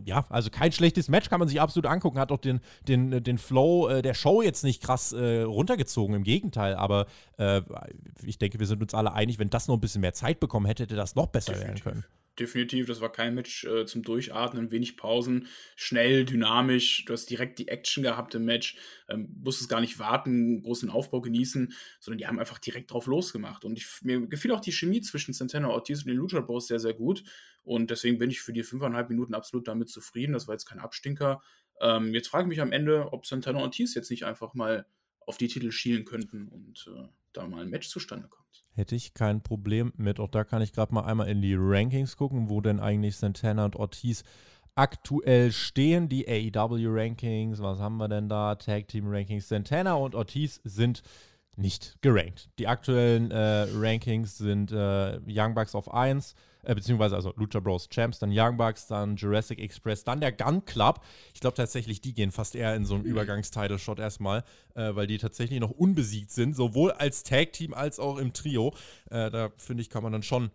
S1: ja, also kein schlechtes Match, kann man sich absolut angucken. Hat auch den, den, den Flow äh, der Show jetzt nicht krass äh, runtergezogen, im Gegenteil. Aber äh, ich denke, wir sind uns alle einig, wenn das noch ein bisschen mehr Zeit bekommen hätte, hätte das noch besser Definitiv. werden können
S2: definitiv. Das war kein Match äh, zum Durchatmen, wenig Pausen, schnell, dynamisch. Du hast direkt die Action gehabt im Match, ähm, musstest gar nicht warten, großen Aufbau genießen, sondern die haben einfach direkt drauf losgemacht. Und ich, mir gefiel auch die Chemie zwischen Santana Ortiz und den Lucha Bros sehr, sehr gut. Und deswegen bin ich für die fünfeinhalb Minuten absolut damit zufrieden. Das war jetzt kein Abstinker. Ähm, jetzt frage ich mich am Ende, ob Santana Ortiz jetzt nicht einfach mal auf die Titel schielen könnten und äh, da mal ein Match zustande kommt.
S1: Hätte ich kein Problem mit. Auch da kann ich gerade mal einmal in die Rankings gucken, wo denn eigentlich Santana und Ortiz aktuell stehen. Die AEW-Rankings, was haben wir denn da? Tag Team Rankings. Santana und Ortiz sind nicht gerankt. Die aktuellen äh, Rankings sind äh, Young Bucks auf 1, äh, beziehungsweise also Lucha Bros Champs, dann Young Bucks, dann Jurassic Express, dann der Gun Club. Ich glaube tatsächlich, die gehen fast eher in so einen mhm. Übergangstitle-Shot erstmal, äh, weil die tatsächlich noch unbesiegt sind, sowohl als Tag-Team als auch im Trio. Äh, da finde ich, kann man dann schon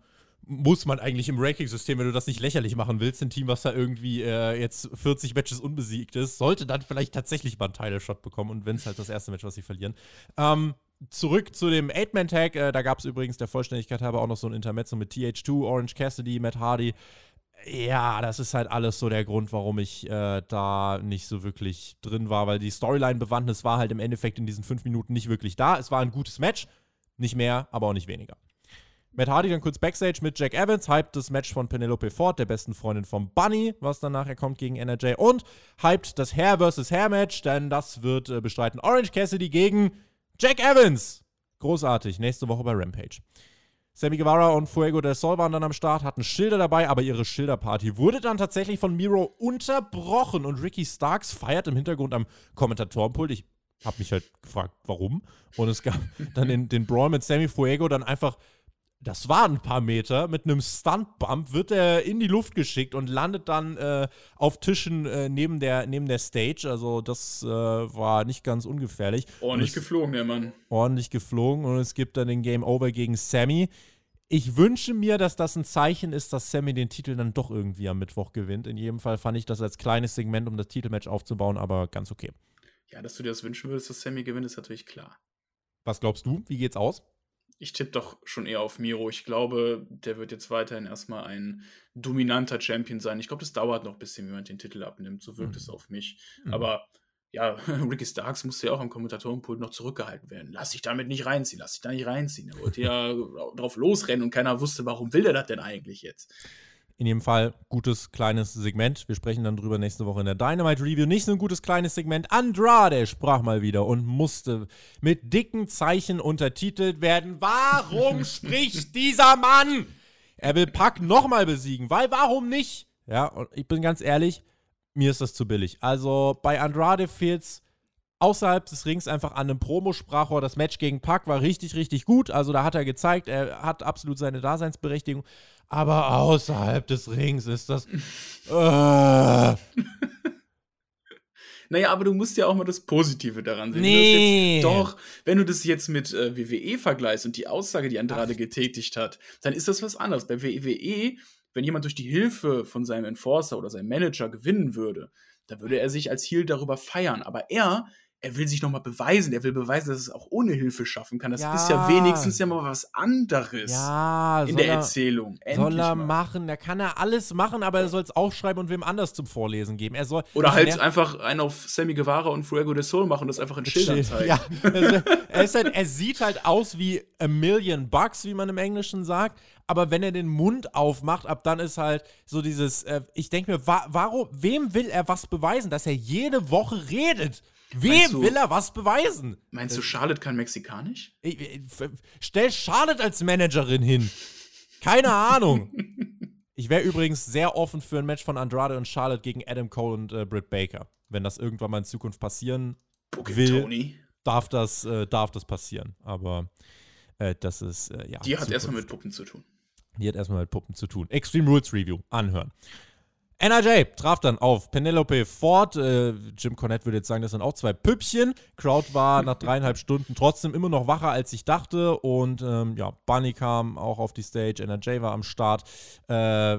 S1: muss man eigentlich im Ranking-System, wenn du das nicht lächerlich machen willst, ein Team, was da irgendwie äh, jetzt 40 Matches unbesiegt ist, sollte dann vielleicht tatsächlich mal einen Title-Shot bekommen und wenn es halt das erste Match, was sie verlieren. Ähm, zurück zu dem Eight-Man-Tag. Äh, da gab es übrigens der Vollständigkeit halber auch noch so ein Intermezzo mit TH2, Orange Cassidy, Matt Hardy. Ja, das ist halt alles so der Grund, warum ich äh, da nicht so wirklich drin war, weil die Storyline-Bewandtnis war halt im Endeffekt in diesen fünf Minuten nicht wirklich da. Es war ein gutes Match, nicht mehr, aber auch nicht weniger. Matt Hardy dann kurz Backstage mit Jack Evans, hypt das Match von Penelope Ford, der besten Freundin von Bunny, was dann nachher kommt gegen NRJ und hypt das Hair vs. Hair Match, denn das wird äh, bestreiten Orange Cassidy gegen Jack Evans. Großartig. Nächste Woche bei Rampage. Sammy Guevara und Fuego del Sol waren dann am Start, hatten Schilder dabei, aber ihre Schilderparty wurde dann tatsächlich von Miro unterbrochen und Ricky Starks feiert im Hintergrund am Kommentatorenpult. Ich habe mich halt gefragt, warum. Und es gab dann den, den Brawl mit Sammy Fuego dann einfach das waren ein paar Meter, mit einem Stuntbump wird er in die Luft geschickt und landet dann äh, auf Tischen äh, neben, der, neben der Stage. Also das äh, war nicht ganz ungefährlich.
S2: Ordentlich geflogen, der Mann.
S1: Ordentlich geflogen und es gibt dann den Game Over gegen Sammy. Ich wünsche mir, dass das ein Zeichen ist, dass Sammy den Titel dann doch irgendwie am Mittwoch gewinnt. In jedem Fall fand ich das als kleines Segment, um das Titelmatch aufzubauen, aber ganz okay.
S2: Ja, dass du dir das wünschen würdest, dass Sammy gewinnt, ist natürlich klar.
S1: Was glaubst du? Wie geht's aus?
S2: Ich tippe doch schon eher auf Miro. Ich glaube, der wird jetzt weiterhin erstmal ein dominanter Champion sein. Ich glaube, das dauert noch ein bisschen, wie man den Titel abnimmt. So wirkt mhm. es auf mich. Mhm. Aber ja, [laughs] Ricky Starks musste ja auch am Kommentatorenpult noch zurückgehalten werden. Lass dich damit nicht reinziehen, lass dich da nicht reinziehen. Er wollte ja [laughs] drauf losrennen und keiner wusste, warum will er das denn eigentlich jetzt?
S1: In jedem Fall gutes kleines Segment. Wir sprechen dann drüber nächste Woche in der Dynamite Review. Nicht so ein gutes kleines Segment. Andrade sprach mal wieder und musste mit dicken Zeichen untertitelt werden. Warum [laughs] spricht dieser Mann? Er will Pack nochmal besiegen, weil warum nicht? Ja, und ich bin ganz ehrlich, mir ist das zu billig. Also bei Andrade fehlt es außerhalb des Rings einfach an einem Promo-Sprachrohr. Das Match gegen Pack war richtig, richtig gut. Also da hat er gezeigt, er hat absolut seine Daseinsberechtigung. Aber außerhalb des Rings ist das. Äh. [laughs]
S2: Naja, aber du musst ja auch mal das Positive daran sehen.
S1: Nee.
S2: Jetzt, doch, wenn du das jetzt mit äh, WWE vergleichst und die Aussage, die Andrade Ach. getätigt hat, dann ist das was anderes. Bei WWE, wenn jemand durch die Hilfe von seinem Enforcer oder seinem Manager gewinnen würde, da würde er sich als Heel darüber feiern. Aber er er will sich nochmal beweisen. Er will beweisen, dass es auch ohne Hilfe schaffen kann. Das ja. ist ja wenigstens ja mal was anderes
S1: ja,
S2: in der er, Erzählung.
S1: Endlich soll er mal. machen. Da kann er alles machen, aber er soll es aufschreiben und wem anders zum Vorlesen geben. Er soll,
S2: Oder halt einfach einen auf Sammy Guevara und Fuego de Sol machen und das einfach in Schildern [laughs] zeigen. Ja,
S1: er, halt, er sieht halt aus wie a million bucks, wie man im Englischen sagt. Aber wenn er den Mund aufmacht, ab dann ist halt so dieses, äh, ich denke mir, wa warum, wem will er was beweisen, dass er jede Woche redet? Wem du, will er was beweisen?
S2: Meinst du, Charlotte kann Mexikanisch?
S1: Stell Charlotte als Managerin hin. Keine Ahnung. Ich wäre übrigens sehr offen für ein Match von Andrade und Charlotte gegen Adam Cole und äh, Britt Baker. Wenn das irgendwann mal in Zukunft passieren Booking will, Tony. Darf, das, äh, darf das passieren. Aber äh, das ist, äh, ja.
S2: Die hat erstmal mit Puppen zu tun.
S1: Die hat erstmal mit Puppen zu tun. Extreme Rules Review anhören. NRJ traf dann auf Penelope Ford. Äh, Jim Cornette würde jetzt sagen, das sind auch zwei Püppchen. Crowd war nach dreieinhalb Stunden trotzdem immer noch wacher, als ich dachte. Und ähm, ja, Bunny kam auch auf die Stage, NRJ war am Start. Äh,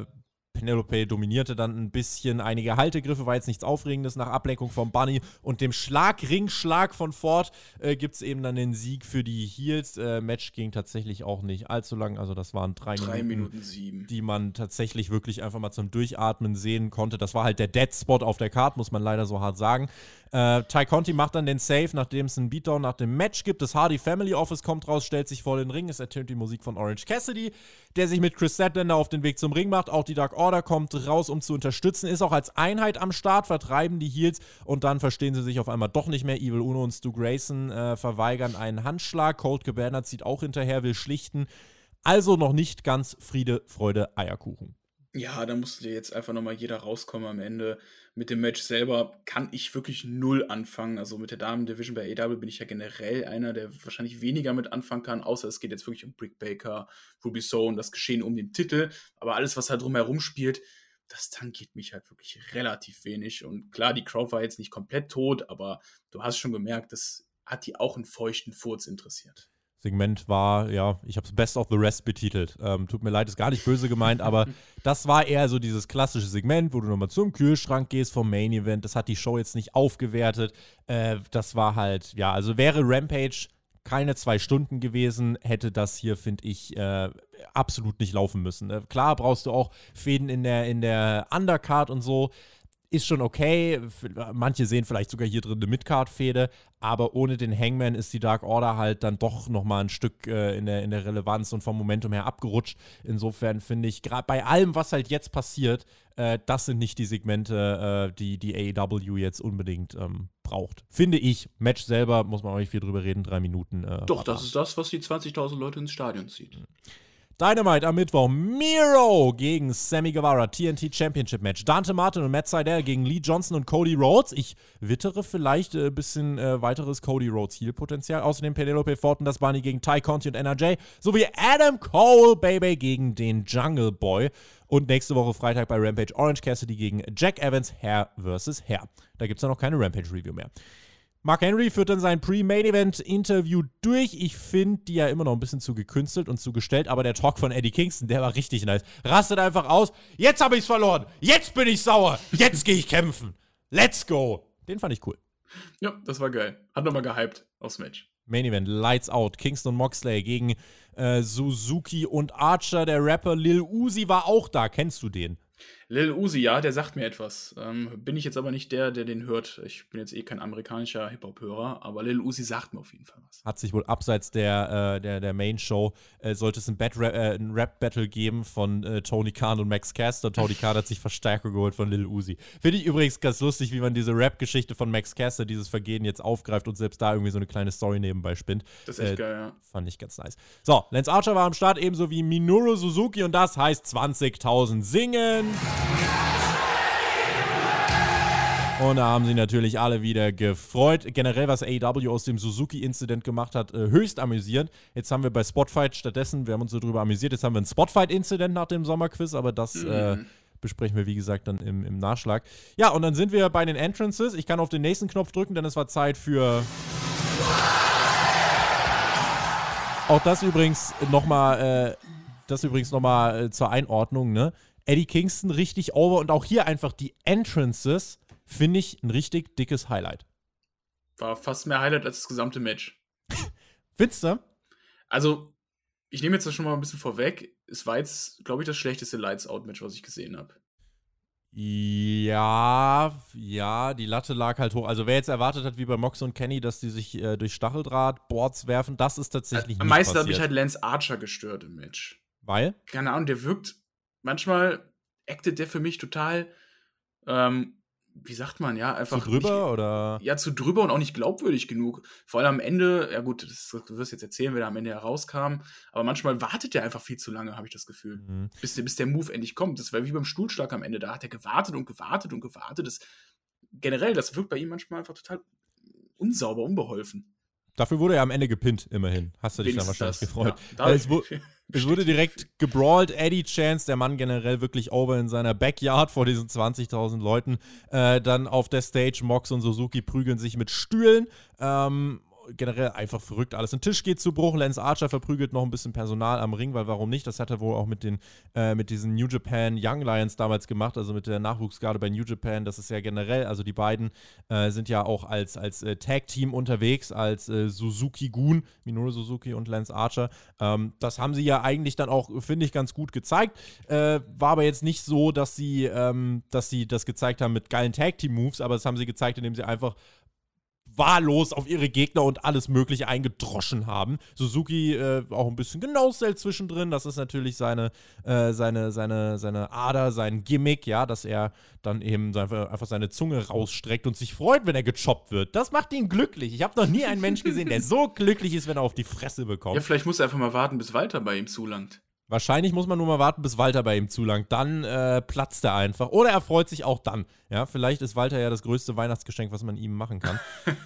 S1: Penelope dominierte dann ein bisschen. Einige Haltegriffe war jetzt nichts Aufregendes nach Ablenkung von Bunny und dem Schlag-Ringschlag von Ford äh, gibt es eben dann den Sieg für die Heels. Äh, Match ging tatsächlich auch nicht allzu lang, also das waren drei,
S2: drei
S1: Minuten,
S2: Minuten sieben.
S1: die man tatsächlich wirklich einfach mal zum Durchatmen sehen konnte. Das war halt der Dead Spot auf der Card, muss man leider so hart sagen. Äh, Ty Conti macht dann den Save, nachdem es einen Beatdown nach dem Match gibt. Das Hardy Family Office kommt raus, stellt sich vor den Ring. Es ertönt die Musik von Orange Cassidy, der sich mit Chris Statlander auf den Weg zum Ring macht. Auch die Dark Order kommt raus, um zu unterstützen. Ist auch als Einheit am Start, vertreiben die Heels und dann verstehen sie sich auf einmal doch nicht mehr. Evil Uno und Stu Grayson äh, verweigern einen Handschlag. Cold Cabana zieht auch hinterher, will schlichten. Also noch nicht ganz Friede, Freude, Eierkuchen.
S2: Ja, da musste jetzt einfach nochmal jeder rauskommen am Ende. Mit dem Match selber kann ich wirklich null anfangen. Also mit der Damen-Division bei AW bin ich ja generell einer, der wahrscheinlich weniger mit anfangen kann, außer es geht jetzt wirklich um Brick Baker, Ruby Sohn, das Geschehen um den Titel. Aber alles, was da drumherum spielt, das tangiert mich halt wirklich relativ wenig. Und klar, die Crowd war jetzt nicht komplett tot, aber du hast schon gemerkt, das hat die auch einen feuchten Furz interessiert.
S1: Segment war, ja, ich habe es Best of the Rest betitelt. Ähm, tut mir leid, ist gar nicht böse gemeint, aber [laughs] das war eher so dieses klassische Segment, wo du nochmal zum Kühlschrank gehst vom Main Event. Das hat die Show jetzt nicht aufgewertet. Äh, das war halt, ja, also wäre Rampage keine zwei Stunden gewesen, hätte das hier, finde ich, äh, absolut nicht laufen müssen. Äh, klar brauchst du auch Fäden in der, in der Undercard und so ist schon okay. Manche sehen vielleicht sogar hier drin eine Midcard-Fehde, aber ohne den Hangman ist die Dark Order halt dann doch nochmal ein Stück äh, in, der, in der Relevanz und vom Momentum her abgerutscht. Insofern finde ich, gerade bei allem, was halt jetzt passiert, äh, das sind nicht die Segmente, äh, die die AEW jetzt unbedingt ähm, braucht. Finde ich. Match selber, muss man auch nicht viel drüber reden, drei Minuten.
S2: Äh, Doch, das ist das, was die 20.000 Leute ins Stadion zieht. Mhm.
S1: Dynamite am Mittwoch. Miro gegen Sammy Guevara. TNT Championship Match. Dante Martin und Matt Seidel gegen Lee Johnson und Cody Rhodes. Ich wittere vielleicht ein äh, bisschen äh, weiteres Cody Rhodes Heal-Potenzial. Außerdem Penelope Fortin, das Barney gegen Ty Conti und NRJ. Sowie Adam Cole, Baby, gegen den Jungle Boy. Und nächste Woche Freitag bei Rampage Orange Cassidy gegen Jack Evans, Hair vs. Hair. Da gibt es dann noch keine Rampage-Review mehr. Mark Henry führt dann sein Pre-Main-Event-Interview durch. Ich finde die ja immer noch ein bisschen zu gekünstelt und zu gestellt, aber der Talk von Eddie Kingston, der war richtig nice. Rastet einfach aus. Jetzt habe ich's verloren. Jetzt bin ich sauer. Jetzt gehe ich kämpfen. Let's go. Den fand ich cool.
S2: Ja, das war geil. Hat nochmal gehypt aufs Match.
S1: Main Event, Lights Out, Kingston und Moxley gegen äh, Suzuki und Archer. Der Rapper Lil Uzi war auch da. Kennst du den?
S2: Lil Uzi, ja, der sagt mir etwas. Ähm, bin ich jetzt aber nicht der, der den hört. Ich bin jetzt eh kein amerikanischer Hip-Hop-Hörer, aber Lil Uzi sagt mir auf jeden Fall was.
S1: Hat sich wohl abseits der, äh, der, der Main-Show, äh, sollte es ein, äh, ein Rap-Battle geben von äh, Tony Khan und Max Caster. Tony Khan hat sich Verstärkung geholt von Lil Uzi. Finde ich übrigens ganz lustig, wie man diese Rap-Geschichte von Max Caster, dieses Vergehen jetzt aufgreift und selbst da irgendwie so eine kleine Story nebenbei spinnt.
S2: Das ist echt äh, geil, ja.
S1: Fand ich ganz nice. So, Lance Archer war am Start, ebenso wie Minoru Suzuki und das heißt 20.000 singen. Und da haben sie natürlich alle wieder gefreut. Generell, was AEW aus dem Suzuki-Incident gemacht hat, äh, höchst amüsierend. Jetzt haben wir bei Spotfight stattdessen, wir haben uns so drüber amüsiert, jetzt haben wir ein Spotfight-Incident nach dem Sommerquiz, aber das mhm. äh, besprechen wir, wie gesagt, dann im, im Nachschlag. Ja, und dann sind wir bei den Entrances. Ich kann auf den nächsten Knopf drücken, denn es war Zeit für. Auch das übrigens nochmal, äh, das übrigens nochmal äh, zur Einordnung, ne? Eddie Kingston richtig over und auch hier einfach die Entrances finde ich ein richtig dickes Highlight.
S2: War fast mehr Highlight als das gesamte Match. [laughs]
S1: Findest du?
S2: Also, ich nehme jetzt das schon mal ein bisschen vorweg. Es war jetzt, glaube ich, das schlechteste Lights-Out-Match, was ich gesehen habe.
S1: Ja, ja, die Latte lag halt hoch. Also wer jetzt erwartet hat, wie bei Mox und Kenny, dass die sich äh, durch Stacheldraht Boards werfen, das ist tatsächlich
S2: Am meisten hat mich halt Lance Archer gestört im Match.
S1: Weil?
S2: Keine Ahnung, der wirkt, manchmal actet der für mich total ähm, wie sagt man, ja, einfach.
S1: Zu drüber nicht, oder?
S2: Ja, zu drüber und auch nicht glaubwürdig genug. Vor allem am Ende, ja gut, das, du wirst jetzt erzählen, wer da am Ende herauskam, aber manchmal wartet der einfach viel zu lange, habe ich das Gefühl. Mhm. Bis, bis der Move endlich kommt. Das war wie beim Stuhlschlag am Ende. Da hat er gewartet und gewartet und gewartet. Das, generell, das wirkt bei ihm manchmal einfach total unsauber, unbeholfen.
S1: Dafür wurde er am Ende gepinnt, immerhin. Hast du dich dann wahrscheinlich das. gefreut.
S2: Ja,
S1: es, [laughs] Es wurde direkt gebrawlt. Eddie Chance, der Mann generell wirklich over in seiner Backyard vor diesen 20.000 Leuten. Äh, dann auf der Stage, Mox und Suzuki prügeln sich mit Stühlen. Ähm, generell einfach verrückt alles. Ein Tisch geht zu Bruch, Lance Archer verprügelt noch ein bisschen Personal am Ring, weil warum nicht? Das hat er wohl auch mit den äh, mit diesen New Japan Young Lions damals gemacht, also mit der Nachwuchsgarde bei New Japan. Das ist ja generell, also die beiden äh, sind ja auch als, als äh, Tag-Team unterwegs, als äh, Suzuki Gun, Minoru Suzuki und Lance Archer. Ähm, das haben sie ja eigentlich dann auch, finde ich, ganz gut gezeigt. Äh, war aber jetzt nicht so, dass sie, ähm, dass sie das gezeigt haben mit geilen Tag-Team-Moves, aber das haben sie gezeigt, indem sie einfach wahllos auf ihre Gegner und alles Mögliche eingedroschen haben. Suzuki äh, auch ein bisschen Genauszelt zwischendrin. Das ist natürlich seine, äh, seine, seine, seine Ader, sein Gimmick, ja, dass er dann eben einfach seine Zunge rausstreckt und sich freut, wenn er gechoppt wird. Das macht ihn glücklich. Ich habe noch nie einen Menschen gesehen, der so glücklich ist, wenn er auf die Fresse bekommt.
S2: Ja, vielleicht muss er einfach mal warten, bis Walter bei ihm zulangt.
S1: Wahrscheinlich muss man nur mal warten, bis Walter bei ihm zulangt. Dann äh, platzt er einfach. Oder er freut sich auch dann. Ja, vielleicht ist Walter ja das größte Weihnachtsgeschenk, was man ihm machen kann. [laughs]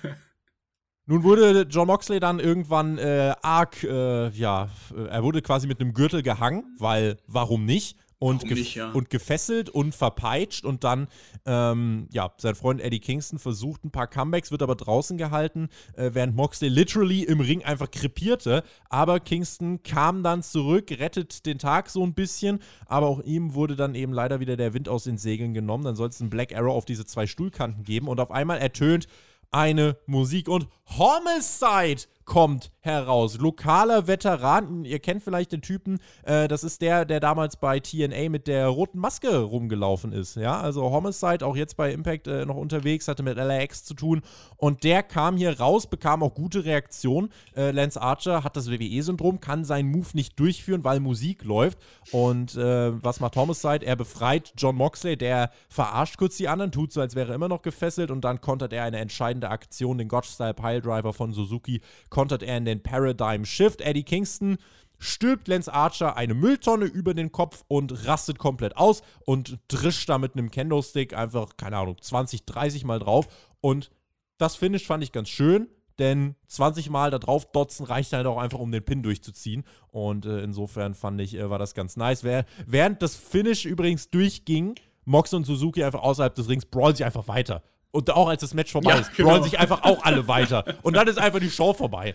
S1: Nun wurde John Moxley dann irgendwann äh, arg, äh, ja, er wurde quasi mit einem Gürtel gehangen, weil warum nicht? Und, gef nicht, ja. und gefesselt und verpeitscht und dann, ähm, ja, sein Freund Eddie Kingston versucht ein paar Comebacks, wird aber draußen gehalten, äh, während Moxley literally im Ring einfach krepierte. Aber Kingston kam dann zurück, rettet den Tag so ein bisschen, aber auch ihm wurde dann eben leider wieder der Wind aus den Segeln genommen. Dann soll es einen Black Arrow auf diese zwei Stuhlkanten geben und auf einmal ertönt eine Musik und Homicide kommt heraus. Lokaler Veteran, ihr kennt vielleicht den Typen, äh, das ist der, der damals bei TNA mit der roten Maske rumgelaufen ist. Ja, also Homicide, auch jetzt bei Impact äh, noch unterwegs, hatte mit LAX zu tun. Und der kam hier raus, bekam auch gute Reaktionen. Äh, Lance Archer hat das WWE-Syndrom, kann seinen Move nicht durchführen, weil Musik läuft. Und äh, was macht Homicide? Er befreit John Moxley, der verarscht kurz die anderen, tut so, als wäre er immer noch gefesselt. Und dann kontert er eine entscheidende Aktion, den Gotch-Style Piledriver von Suzuki, kontert er in den Paradigm Shift. Eddie Kingston stülpt Lance Archer eine Mülltonne über den Kopf und rastet komplett aus und drischt da mit einem Kendo-Stick einfach, keine Ahnung, 20, 30 Mal drauf. Und das Finish fand ich ganz schön, denn 20 Mal da drauf dotzen reicht halt auch einfach, um den Pin durchzuziehen. Und äh, insofern fand ich, äh, war das ganz nice. Während das Finish übrigens durchging, Mox und Suzuki einfach außerhalb des Rings brawlen sie einfach weiter. Und auch als das Match vorbei ja, ist, genau. brawlen sich einfach auch alle weiter. Und dann ist einfach die Show vorbei.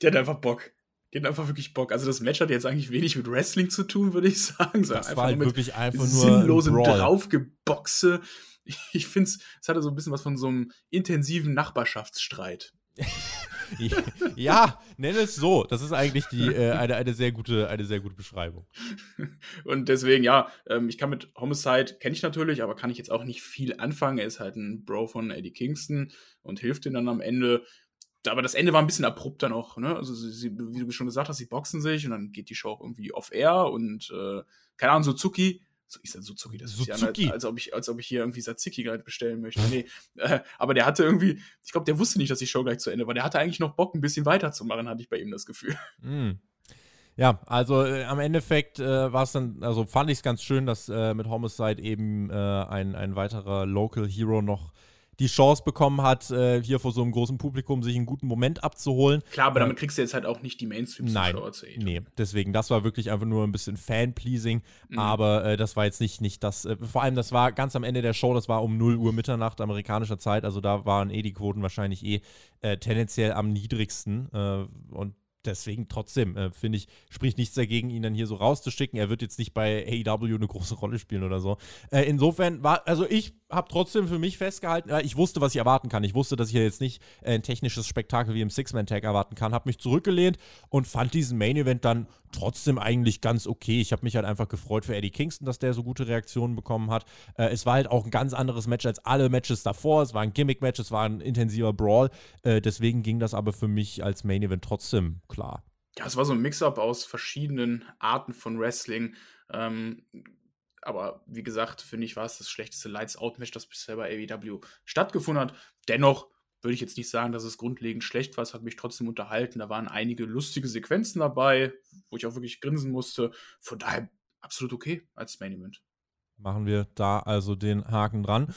S2: Die hat einfach Bock. Die hat einfach wirklich Bock. Also das Match hat jetzt eigentlich wenig mit Wrestling zu tun, würde ich [laughs] sagen.
S1: So das war halt wirklich einfach nur
S2: sinnlosem Draufgeboxe. Ich finde es, es hatte so ein bisschen was von so einem intensiven Nachbarschaftsstreit. [laughs] [laughs]
S1: ja, nenne es so. Das ist eigentlich die, äh, eine, eine, sehr gute, eine sehr gute Beschreibung. [laughs]
S2: Und deswegen, ja, ähm, ich kann mit Homicide, kenne ich natürlich, aber kann ich jetzt auch nicht viel anfangen. Er ist halt ein Bro von Eddie Kingston und hilft ihm dann am Ende. Aber das Ende war ein bisschen abrupt dann auch, ne? Also, sie, wie du schon gesagt hast, sie boxen sich und dann geht die Show auch irgendwie off-air und, äh, keine Ahnung, Suzuki ist das Suzuki, das Suzuki. ist ja, als, ob ich, als ob ich hier irgendwie Tzatziki gerade bestellen möchte. Nee, äh, aber der hatte irgendwie, ich glaube, der wusste nicht, dass die Show gleich zu Ende war. Der hatte eigentlich noch Bock, ein bisschen weiterzumachen, hatte ich bei ihm das Gefühl.
S1: Mm. [laughs] Ja, also äh, am Endeffekt äh, war es dann, also fand ich es ganz schön, dass äh, mit Homicide eben äh, ein, ein weiterer Local Hero noch die Chance bekommen hat, äh, hier vor so einem großen Publikum sich einen guten Moment abzuholen.
S2: Klar, aber damit kriegst du jetzt halt auch nicht die
S1: Mainstream-Zuschauer zu Nee, deswegen, das war wirklich einfach nur ein bisschen Fan-pleasing, mhm. aber äh, das war jetzt nicht, nicht das, äh, vor allem das war ganz am Ende der Show, das war um 0 Uhr Mitternacht amerikanischer Zeit, also da waren eh die Quoten wahrscheinlich eh äh, tendenziell am niedrigsten äh, und deswegen trotzdem, äh, finde ich, spricht nichts dagegen, ihn dann hier so rauszuschicken. Er wird jetzt nicht bei AEW eine große Rolle spielen oder so. Äh, insofern war, also ich habe trotzdem für mich festgehalten, äh, ich wusste, was ich erwarten kann. Ich wusste, dass ich jetzt nicht äh, ein technisches Spektakel wie im Six-Man-Tag erwarten kann. Habe mich zurückgelehnt und fand diesen Main-Event dann trotzdem eigentlich ganz okay. Ich habe mich halt einfach gefreut für Eddie Kingston, dass der so gute Reaktionen bekommen hat. Äh, es war halt auch ein ganz anderes Match als alle Matches davor. Es war ein Gimmick-Match, es war ein intensiver Brawl. Deswegen ging das aber für mich als Main-Event trotzdem klar.
S2: Ja, es war so ein Mix-up aus verschiedenen Arten von Wrestling. Ähm, aber wie gesagt, finde ich, war es das schlechteste Lights-Out-Match, das bisher bei AEW stattgefunden hat. Dennoch würde ich jetzt nicht sagen, dass es grundlegend schlecht war. Es hat mich trotzdem unterhalten. Da waren einige lustige Sequenzen dabei, wo ich auch wirklich grinsen musste. Von daher absolut okay als Main Event.
S1: Machen wir da also den Haken dran.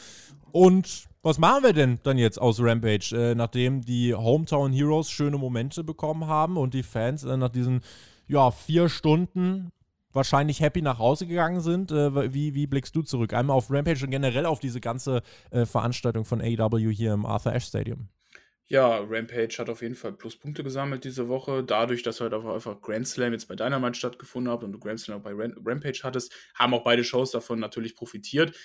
S1: Und was machen wir denn dann jetzt aus Rampage, äh, nachdem die Hometown Heroes schöne Momente bekommen haben und die Fans äh, nach diesen ja, vier Stunden wahrscheinlich happy nach Hause gegangen sind. Äh, wie, wie blickst du zurück? Einmal auf Rampage und generell auf diese ganze äh, Veranstaltung von AEW hier im Arthur Ashe Stadium.
S2: Ja, Rampage hat auf jeden Fall Pluspunkte gesammelt diese Woche. Dadurch, dass halt einfach Grand Slam jetzt bei Dynamite stattgefunden hat und du Grand Slam auch bei Rampage hattest, haben auch beide Shows davon natürlich profitiert.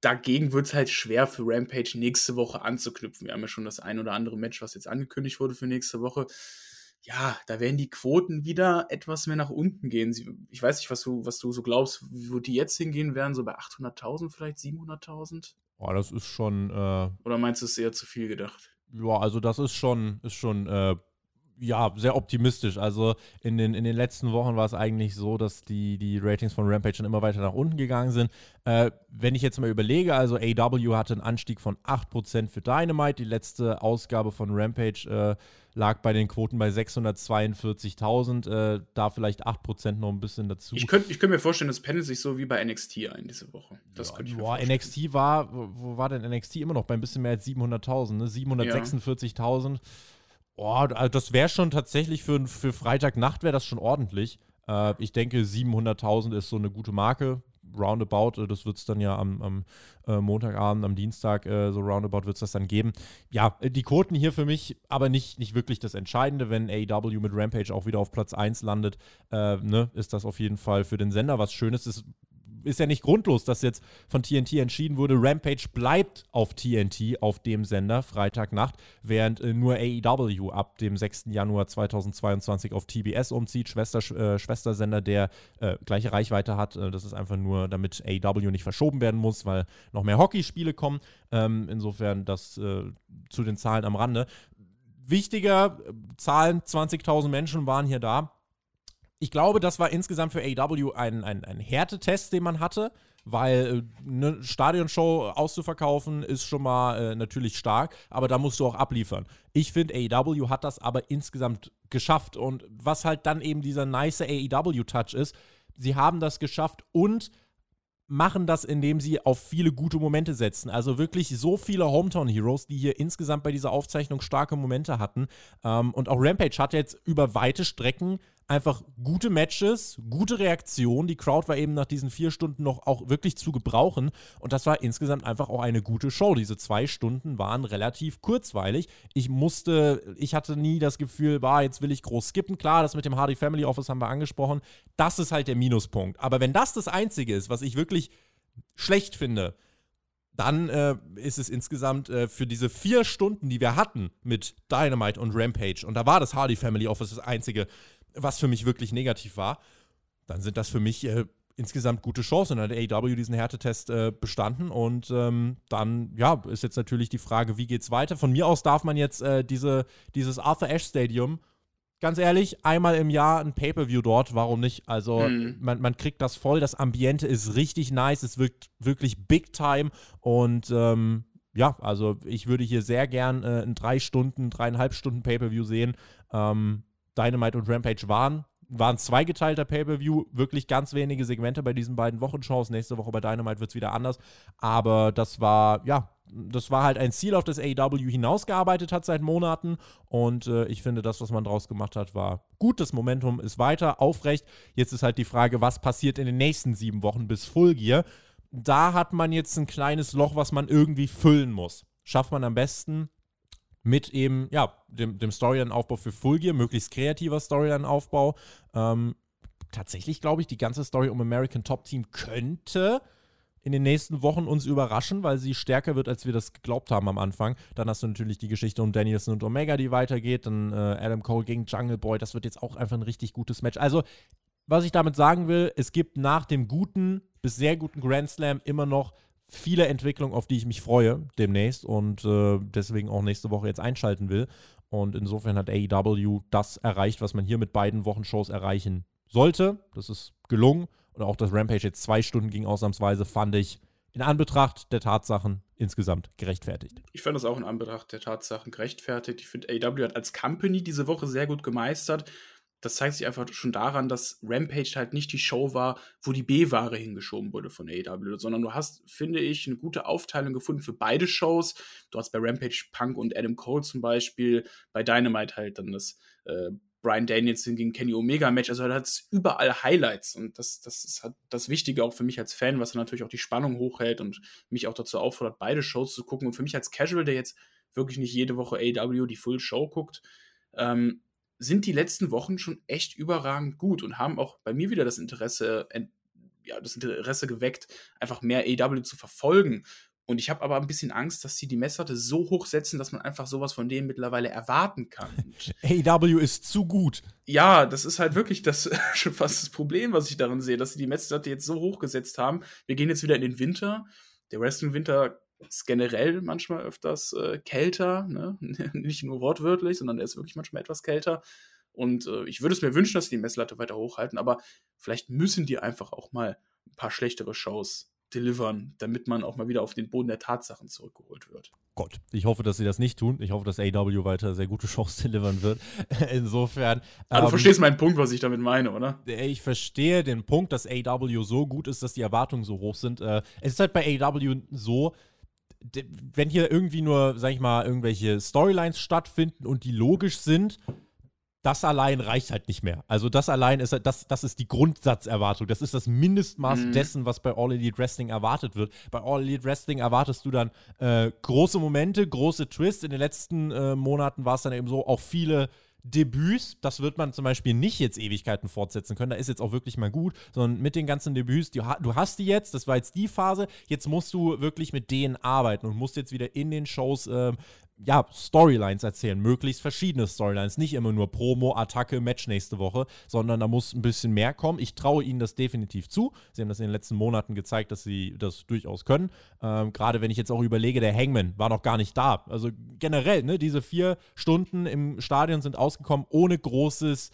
S2: Dagegen wird es halt schwer für Rampage nächste Woche anzuknüpfen. Wir haben ja schon das ein oder andere Match, was jetzt angekündigt wurde für nächste Woche ja, da werden die Quoten wieder etwas mehr nach unten gehen. Ich weiß nicht, was du, was du so glaubst, wo die jetzt hingehen werden, so bei 800.000 vielleicht, 700.000?
S1: Oh, das ist schon. Äh,
S2: Oder meinst du, es ist eher zu viel gedacht?
S1: Ja, also das ist schon, ist schon äh, ja, sehr optimistisch. Also in den, in den letzten Wochen war es eigentlich so, dass die, die Ratings von Rampage schon immer weiter nach unten gegangen sind. Äh, wenn ich jetzt mal überlege, also AW hatte einen Anstieg von 8% für Dynamite. Die letzte Ausgabe von Rampage äh, lag bei den Quoten bei 642.000. Äh, da vielleicht 8% noch ein bisschen dazu.
S2: Ich könnte ich könnt mir vorstellen, das pendelt sich so wie bei NXT ein diese Woche. Das
S1: ja,
S2: könnte ich
S1: boah, NXT war, wo war denn NXT immer noch? Bei ein bisschen mehr als 700.000, ne? 746.000. Ja. Oh, das wäre schon tatsächlich für, für Freitagnacht wäre das schon ordentlich. Äh, ich denke, 700.000 ist so eine gute Marke. Roundabout, äh, das wird es dann ja am, am äh, Montagabend, am Dienstag, äh, so roundabout wird es das dann geben. Ja, äh, die Quoten hier für mich, aber nicht, nicht wirklich das Entscheidende. Wenn AEW mit Rampage auch wieder auf Platz 1 landet, äh, ne, ist das auf jeden Fall für den Sender was Schönes. Es ist ja nicht grundlos, dass jetzt von TNT entschieden wurde, Rampage bleibt auf TNT, auf dem Sender, Freitagnacht, während äh, nur AEW ab dem 6. Januar 2022 auf TBS umzieht, Schwester, äh, Schwestersender, der äh, gleiche Reichweite hat. Äh, das ist einfach nur, damit AEW nicht verschoben werden muss, weil noch mehr Hockeyspiele kommen. Ähm, insofern das äh, zu den Zahlen am Rande. Wichtiger, äh, Zahlen, 20.000 Menschen waren hier da ich glaube, das war insgesamt für AEW ein, ein, ein Härtetest, den man hatte, weil eine äh, Stadionshow auszuverkaufen ist schon mal äh, natürlich stark, aber da musst du auch abliefern. Ich finde, AEW hat das aber insgesamt geschafft und was halt dann eben dieser nice AEW-Touch ist, sie haben das geschafft und machen das, indem sie auf viele gute Momente setzen. Also wirklich so viele Hometown Heroes, die hier insgesamt bei dieser Aufzeichnung starke Momente hatten. Ähm, und auch Rampage hat jetzt über weite Strecken einfach gute Matches, gute Reaktion. Die Crowd war eben nach diesen vier Stunden noch auch wirklich zu gebrauchen. Und das war insgesamt einfach auch eine gute Show. Diese zwei Stunden waren relativ kurzweilig. Ich musste, ich hatte nie das Gefühl, war, jetzt will ich groß skippen. Klar, das mit dem Hardy Family Office haben wir angesprochen. Das ist halt der Minuspunkt. Aber wenn das das Einzige ist, was ich wirklich schlecht finde, dann äh, ist es insgesamt äh, für diese vier Stunden, die wir hatten mit Dynamite und Rampage, und da war das Hardy Family Office das Einzige, was für mich wirklich negativ war, dann sind das für mich äh, insgesamt gute Chancen. Dann hat AEW diesen Härtetest äh, bestanden und ähm, dann, ja, ist jetzt natürlich die Frage, wie geht's weiter? Von mir aus darf man jetzt äh, diese, dieses Arthur Ashe Stadium, ganz ehrlich, einmal im Jahr ein Pay-Per-View dort, warum nicht? Also, mhm. man, man kriegt das voll, das Ambiente ist richtig nice, es wirkt wirklich big time und ähm, ja, also ich würde hier sehr gern äh, ein drei Stunden, dreieinhalb Stunden Pay-Per-View sehen. Ähm, Dynamite und Rampage waren. War ein zweigeteilter Pay-Per-View, wirklich ganz wenige Segmente bei diesen beiden Wochenshows. Nächste Woche bei Dynamite wird es wieder anders. Aber das war, ja, das war halt ein Ziel, auf das AEW hinausgearbeitet hat seit Monaten. Und äh, ich finde, das, was man draus gemacht hat, war gut. Das Momentum ist weiter aufrecht. Jetzt ist halt die Frage, was passiert in den nächsten sieben Wochen bis Full Gear. Da hat man jetzt ein kleines Loch, was man irgendwie füllen muss. Schafft man am besten mit eben, ja, dem, dem Storyline-Aufbau für Full Gear, möglichst kreativer Storyline-Aufbau. Ähm, tatsächlich glaube ich, die ganze Story um American Top Team könnte in den nächsten Wochen uns überraschen, weil sie stärker wird, als wir das geglaubt haben am Anfang. Dann hast du natürlich die Geschichte um Danielson und Omega, die weitergeht. Dann äh, Adam Cole gegen Jungle Boy. Das wird jetzt auch einfach ein richtig gutes Match. Also, was ich damit sagen will, es gibt nach dem guten bis sehr guten Grand Slam immer noch viele Entwicklungen, auf die ich mich freue demnächst und äh, deswegen auch nächste Woche jetzt einschalten will. Und insofern hat AEW das erreicht, was man hier mit beiden Wochenshows erreichen sollte. Das ist gelungen. Und auch dass Rampage jetzt zwei Stunden ging, ausnahmsweise, fand ich in Anbetracht der Tatsachen insgesamt gerechtfertigt.
S2: Ich fand das auch in Anbetracht der Tatsachen gerechtfertigt. Ich finde, AEW hat als Company diese Woche sehr gut gemeistert das zeigt sich einfach schon daran, dass Rampage halt nicht die Show war, wo die B-Ware hingeschoben wurde von AEW, sondern du hast, finde ich, eine gute Aufteilung gefunden für beide Shows. Du hast bei Rampage Punk und Adam Cole zum Beispiel, bei Dynamite halt dann das äh, Brian Danielson gegen Kenny Omega Match. Also da hat es überall Highlights und das, das ist halt das Wichtige auch für mich als Fan, was natürlich auch die Spannung hochhält und mich auch dazu auffordert, beide Shows zu gucken. Und für mich als Casual, der jetzt wirklich nicht jede Woche AW die Full Show guckt, ähm, sind die letzten Wochen schon echt überragend gut und haben auch bei mir wieder das Interesse, ja, das Interesse geweckt, einfach mehr AW zu verfolgen. Und ich habe aber ein bisschen Angst, dass sie die Messlatte so hoch setzen, dass man einfach sowas von denen mittlerweile erwarten kann. [laughs]
S1: AW ist zu gut.
S2: Ja, das ist halt wirklich das [laughs] schon fast das Problem, was ich darin sehe, dass sie die Messlatte jetzt so hoch gesetzt haben. Wir gehen jetzt wieder in den Winter. Der Wrestling-Winter ist generell manchmal öfters äh, kälter, ne? [laughs] nicht nur wortwörtlich, sondern er ist wirklich manchmal etwas kälter. Und äh, ich würde es mir wünschen, dass sie die Messlatte weiter hochhalten, aber vielleicht müssen die einfach auch mal ein paar schlechtere Shows delivern, damit man auch mal wieder auf den Boden der Tatsachen zurückgeholt wird.
S1: Gott, ich hoffe, dass sie das nicht tun. Ich hoffe, dass AW weiter sehr gute [laughs] Shows delivern wird. [laughs] Insofern.
S2: Du ähm, verstehst meinen Punkt, was ich damit meine, oder?
S1: Ich verstehe den Punkt, dass AW so gut ist, dass die Erwartungen so hoch sind. Äh, es ist halt bei AW so, wenn hier irgendwie nur, sag ich mal, irgendwelche Storylines stattfinden und die logisch sind, das allein reicht halt nicht mehr. Also das allein ist das, das ist die Grundsatzerwartung. Das ist das Mindestmaß mhm. dessen, was bei All Elite Wrestling erwartet wird. Bei All Elite Wrestling erwartest du dann äh, große Momente, große Twists. In den letzten äh, Monaten war es dann eben so, auch viele Debüts, das wird man zum Beispiel nicht jetzt Ewigkeiten fortsetzen können, da ist jetzt auch wirklich mal gut, sondern mit den ganzen Debüts, die, du hast die jetzt, das war jetzt die Phase, jetzt musst du wirklich mit denen arbeiten und musst jetzt wieder in den Shows äh, ja, Storylines erzählen, möglichst verschiedene Storylines, nicht immer nur Promo, Attacke, Match nächste Woche, sondern da muss ein bisschen mehr kommen. Ich traue ihnen das definitiv zu. Sie haben das in den letzten Monaten gezeigt, dass sie das durchaus können. Ähm, Gerade wenn ich jetzt auch überlege, der Hangman war noch gar nicht da. Also generell, ne, diese vier Stunden im Stadion sind ausgekommen ohne großes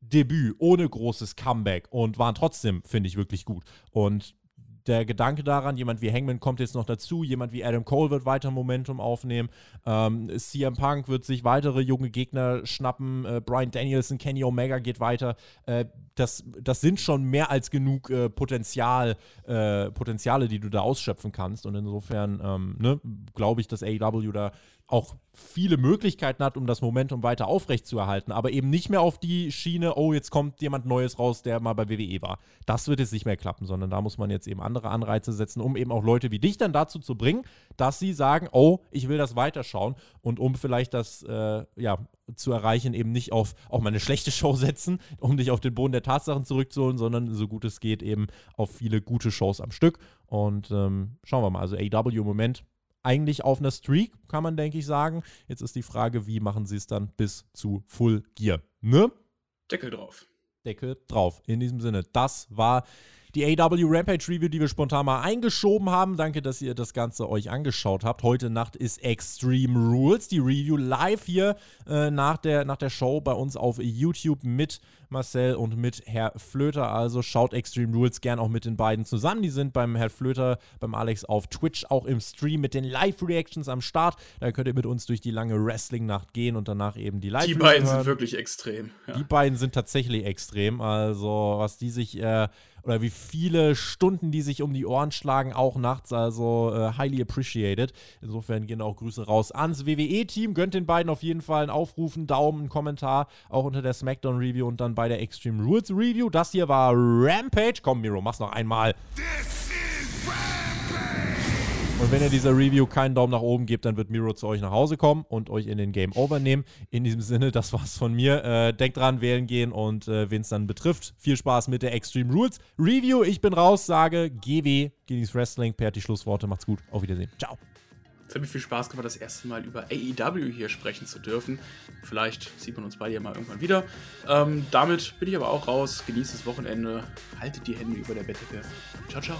S1: Debüt, ohne großes Comeback und waren trotzdem, finde ich, wirklich gut. Und der Gedanke daran, jemand wie Hangman kommt jetzt noch dazu, jemand wie Adam Cole wird weiter Momentum aufnehmen, ähm, CM Punk wird sich weitere junge Gegner schnappen, äh, Brian Danielson, Kenny Omega geht weiter. Äh, das, das sind schon mehr als genug äh, Potenzial, äh, Potenziale, die du da ausschöpfen kannst. Und insofern ähm, ne, glaube ich, dass AEW da auch viele Möglichkeiten hat, um das Momentum weiter aufrechtzuerhalten, aber eben nicht mehr auf die Schiene, oh, jetzt kommt jemand Neues raus, der mal bei WWE war. Das wird jetzt nicht mehr klappen, sondern da muss man jetzt eben andere Anreize setzen, um eben auch Leute wie dich dann dazu zu bringen, dass sie sagen, oh, ich will das weiterschauen und um vielleicht das, äh, ja, zu erreichen, eben nicht auf auch mal eine schlechte Show setzen, um dich auf den Boden der Tatsachen zurückzuholen, sondern so gut es geht eben auf viele gute Shows am Stück. Und ähm, schauen wir mal, also AW im Moment eigentlich auf einer Streak, kann man, denke ich, sagen. Jetzt ist die Frage, wie machen sie es dann bis zu Full Gear? Ne?
S2: Deckel drauf.
S1: Deckel drauf. In diesem Sinne, das war die AW Rampage Review, die wir spontan mal eingeschoben haben. Danke, dass ihr das Ganze euch angeschaut habt. Heute Nacht ist Extreme Rules, die Review live hier äh, nach, der, nach der Show bei uns auf YouTube mit Marcel und mit Herr Flöter. Also schaut Extreme Rules gern auch mit den beiden zusammen. Die sind beim Herr Flöter, beim Alex auf Twitch auch im Stream mit den Live-Reactions am Start. Da könnt ihr mit uns durch die lange Wrestling-Nacht gehen und danach eben die live
S2: Die beiden hören. sind wirklich extrem.
S1: Ja. Die beiden sind tatsächlich extrem. Also, was die sich. Äh, oder wie viele Stunden die sich um die Ohren schlagen, auch nachts, also äh, highly appreciated. Insofern gehen auch Grüße raus ans WWE-Team. Gönnt den beiden auf jeden Fall einen Aufruf, einen Daumen, einen Kommentar, auch unter der Smackdown-Review und dann bei der Extreme Rules Review. Das hier war Rampage. Komm, Miro, mach's noch einmal. Und wenn ihr dieser Review keinen Daumen nach oben gebt, dann wird Miro zu euch nach Hause kommen und euch in den Game Over nehmen. In diesem Sinne, das war's von mir. Äh, denkt dran, wählen gehen und äh, wen es dann betrifft, viel Spaß mit der Extreme Rules Review. Ich bin raus, sage GW, Guinness Wrestling. Per die Schlussworte. Macht's gut. Auf Wiedersehen. Ciao.
S2: Es hat mir viel Spaß gemacht, das erste Mal über AEW hier sprechen zu dürfen. Vielleicht sieht man uns beide ja mal irgendwann wieder. Ähm, damit bin ich aber auch raus. Genießt das Wochenende. Haltet die Hände über der Bettdecke. Ciao, ciao.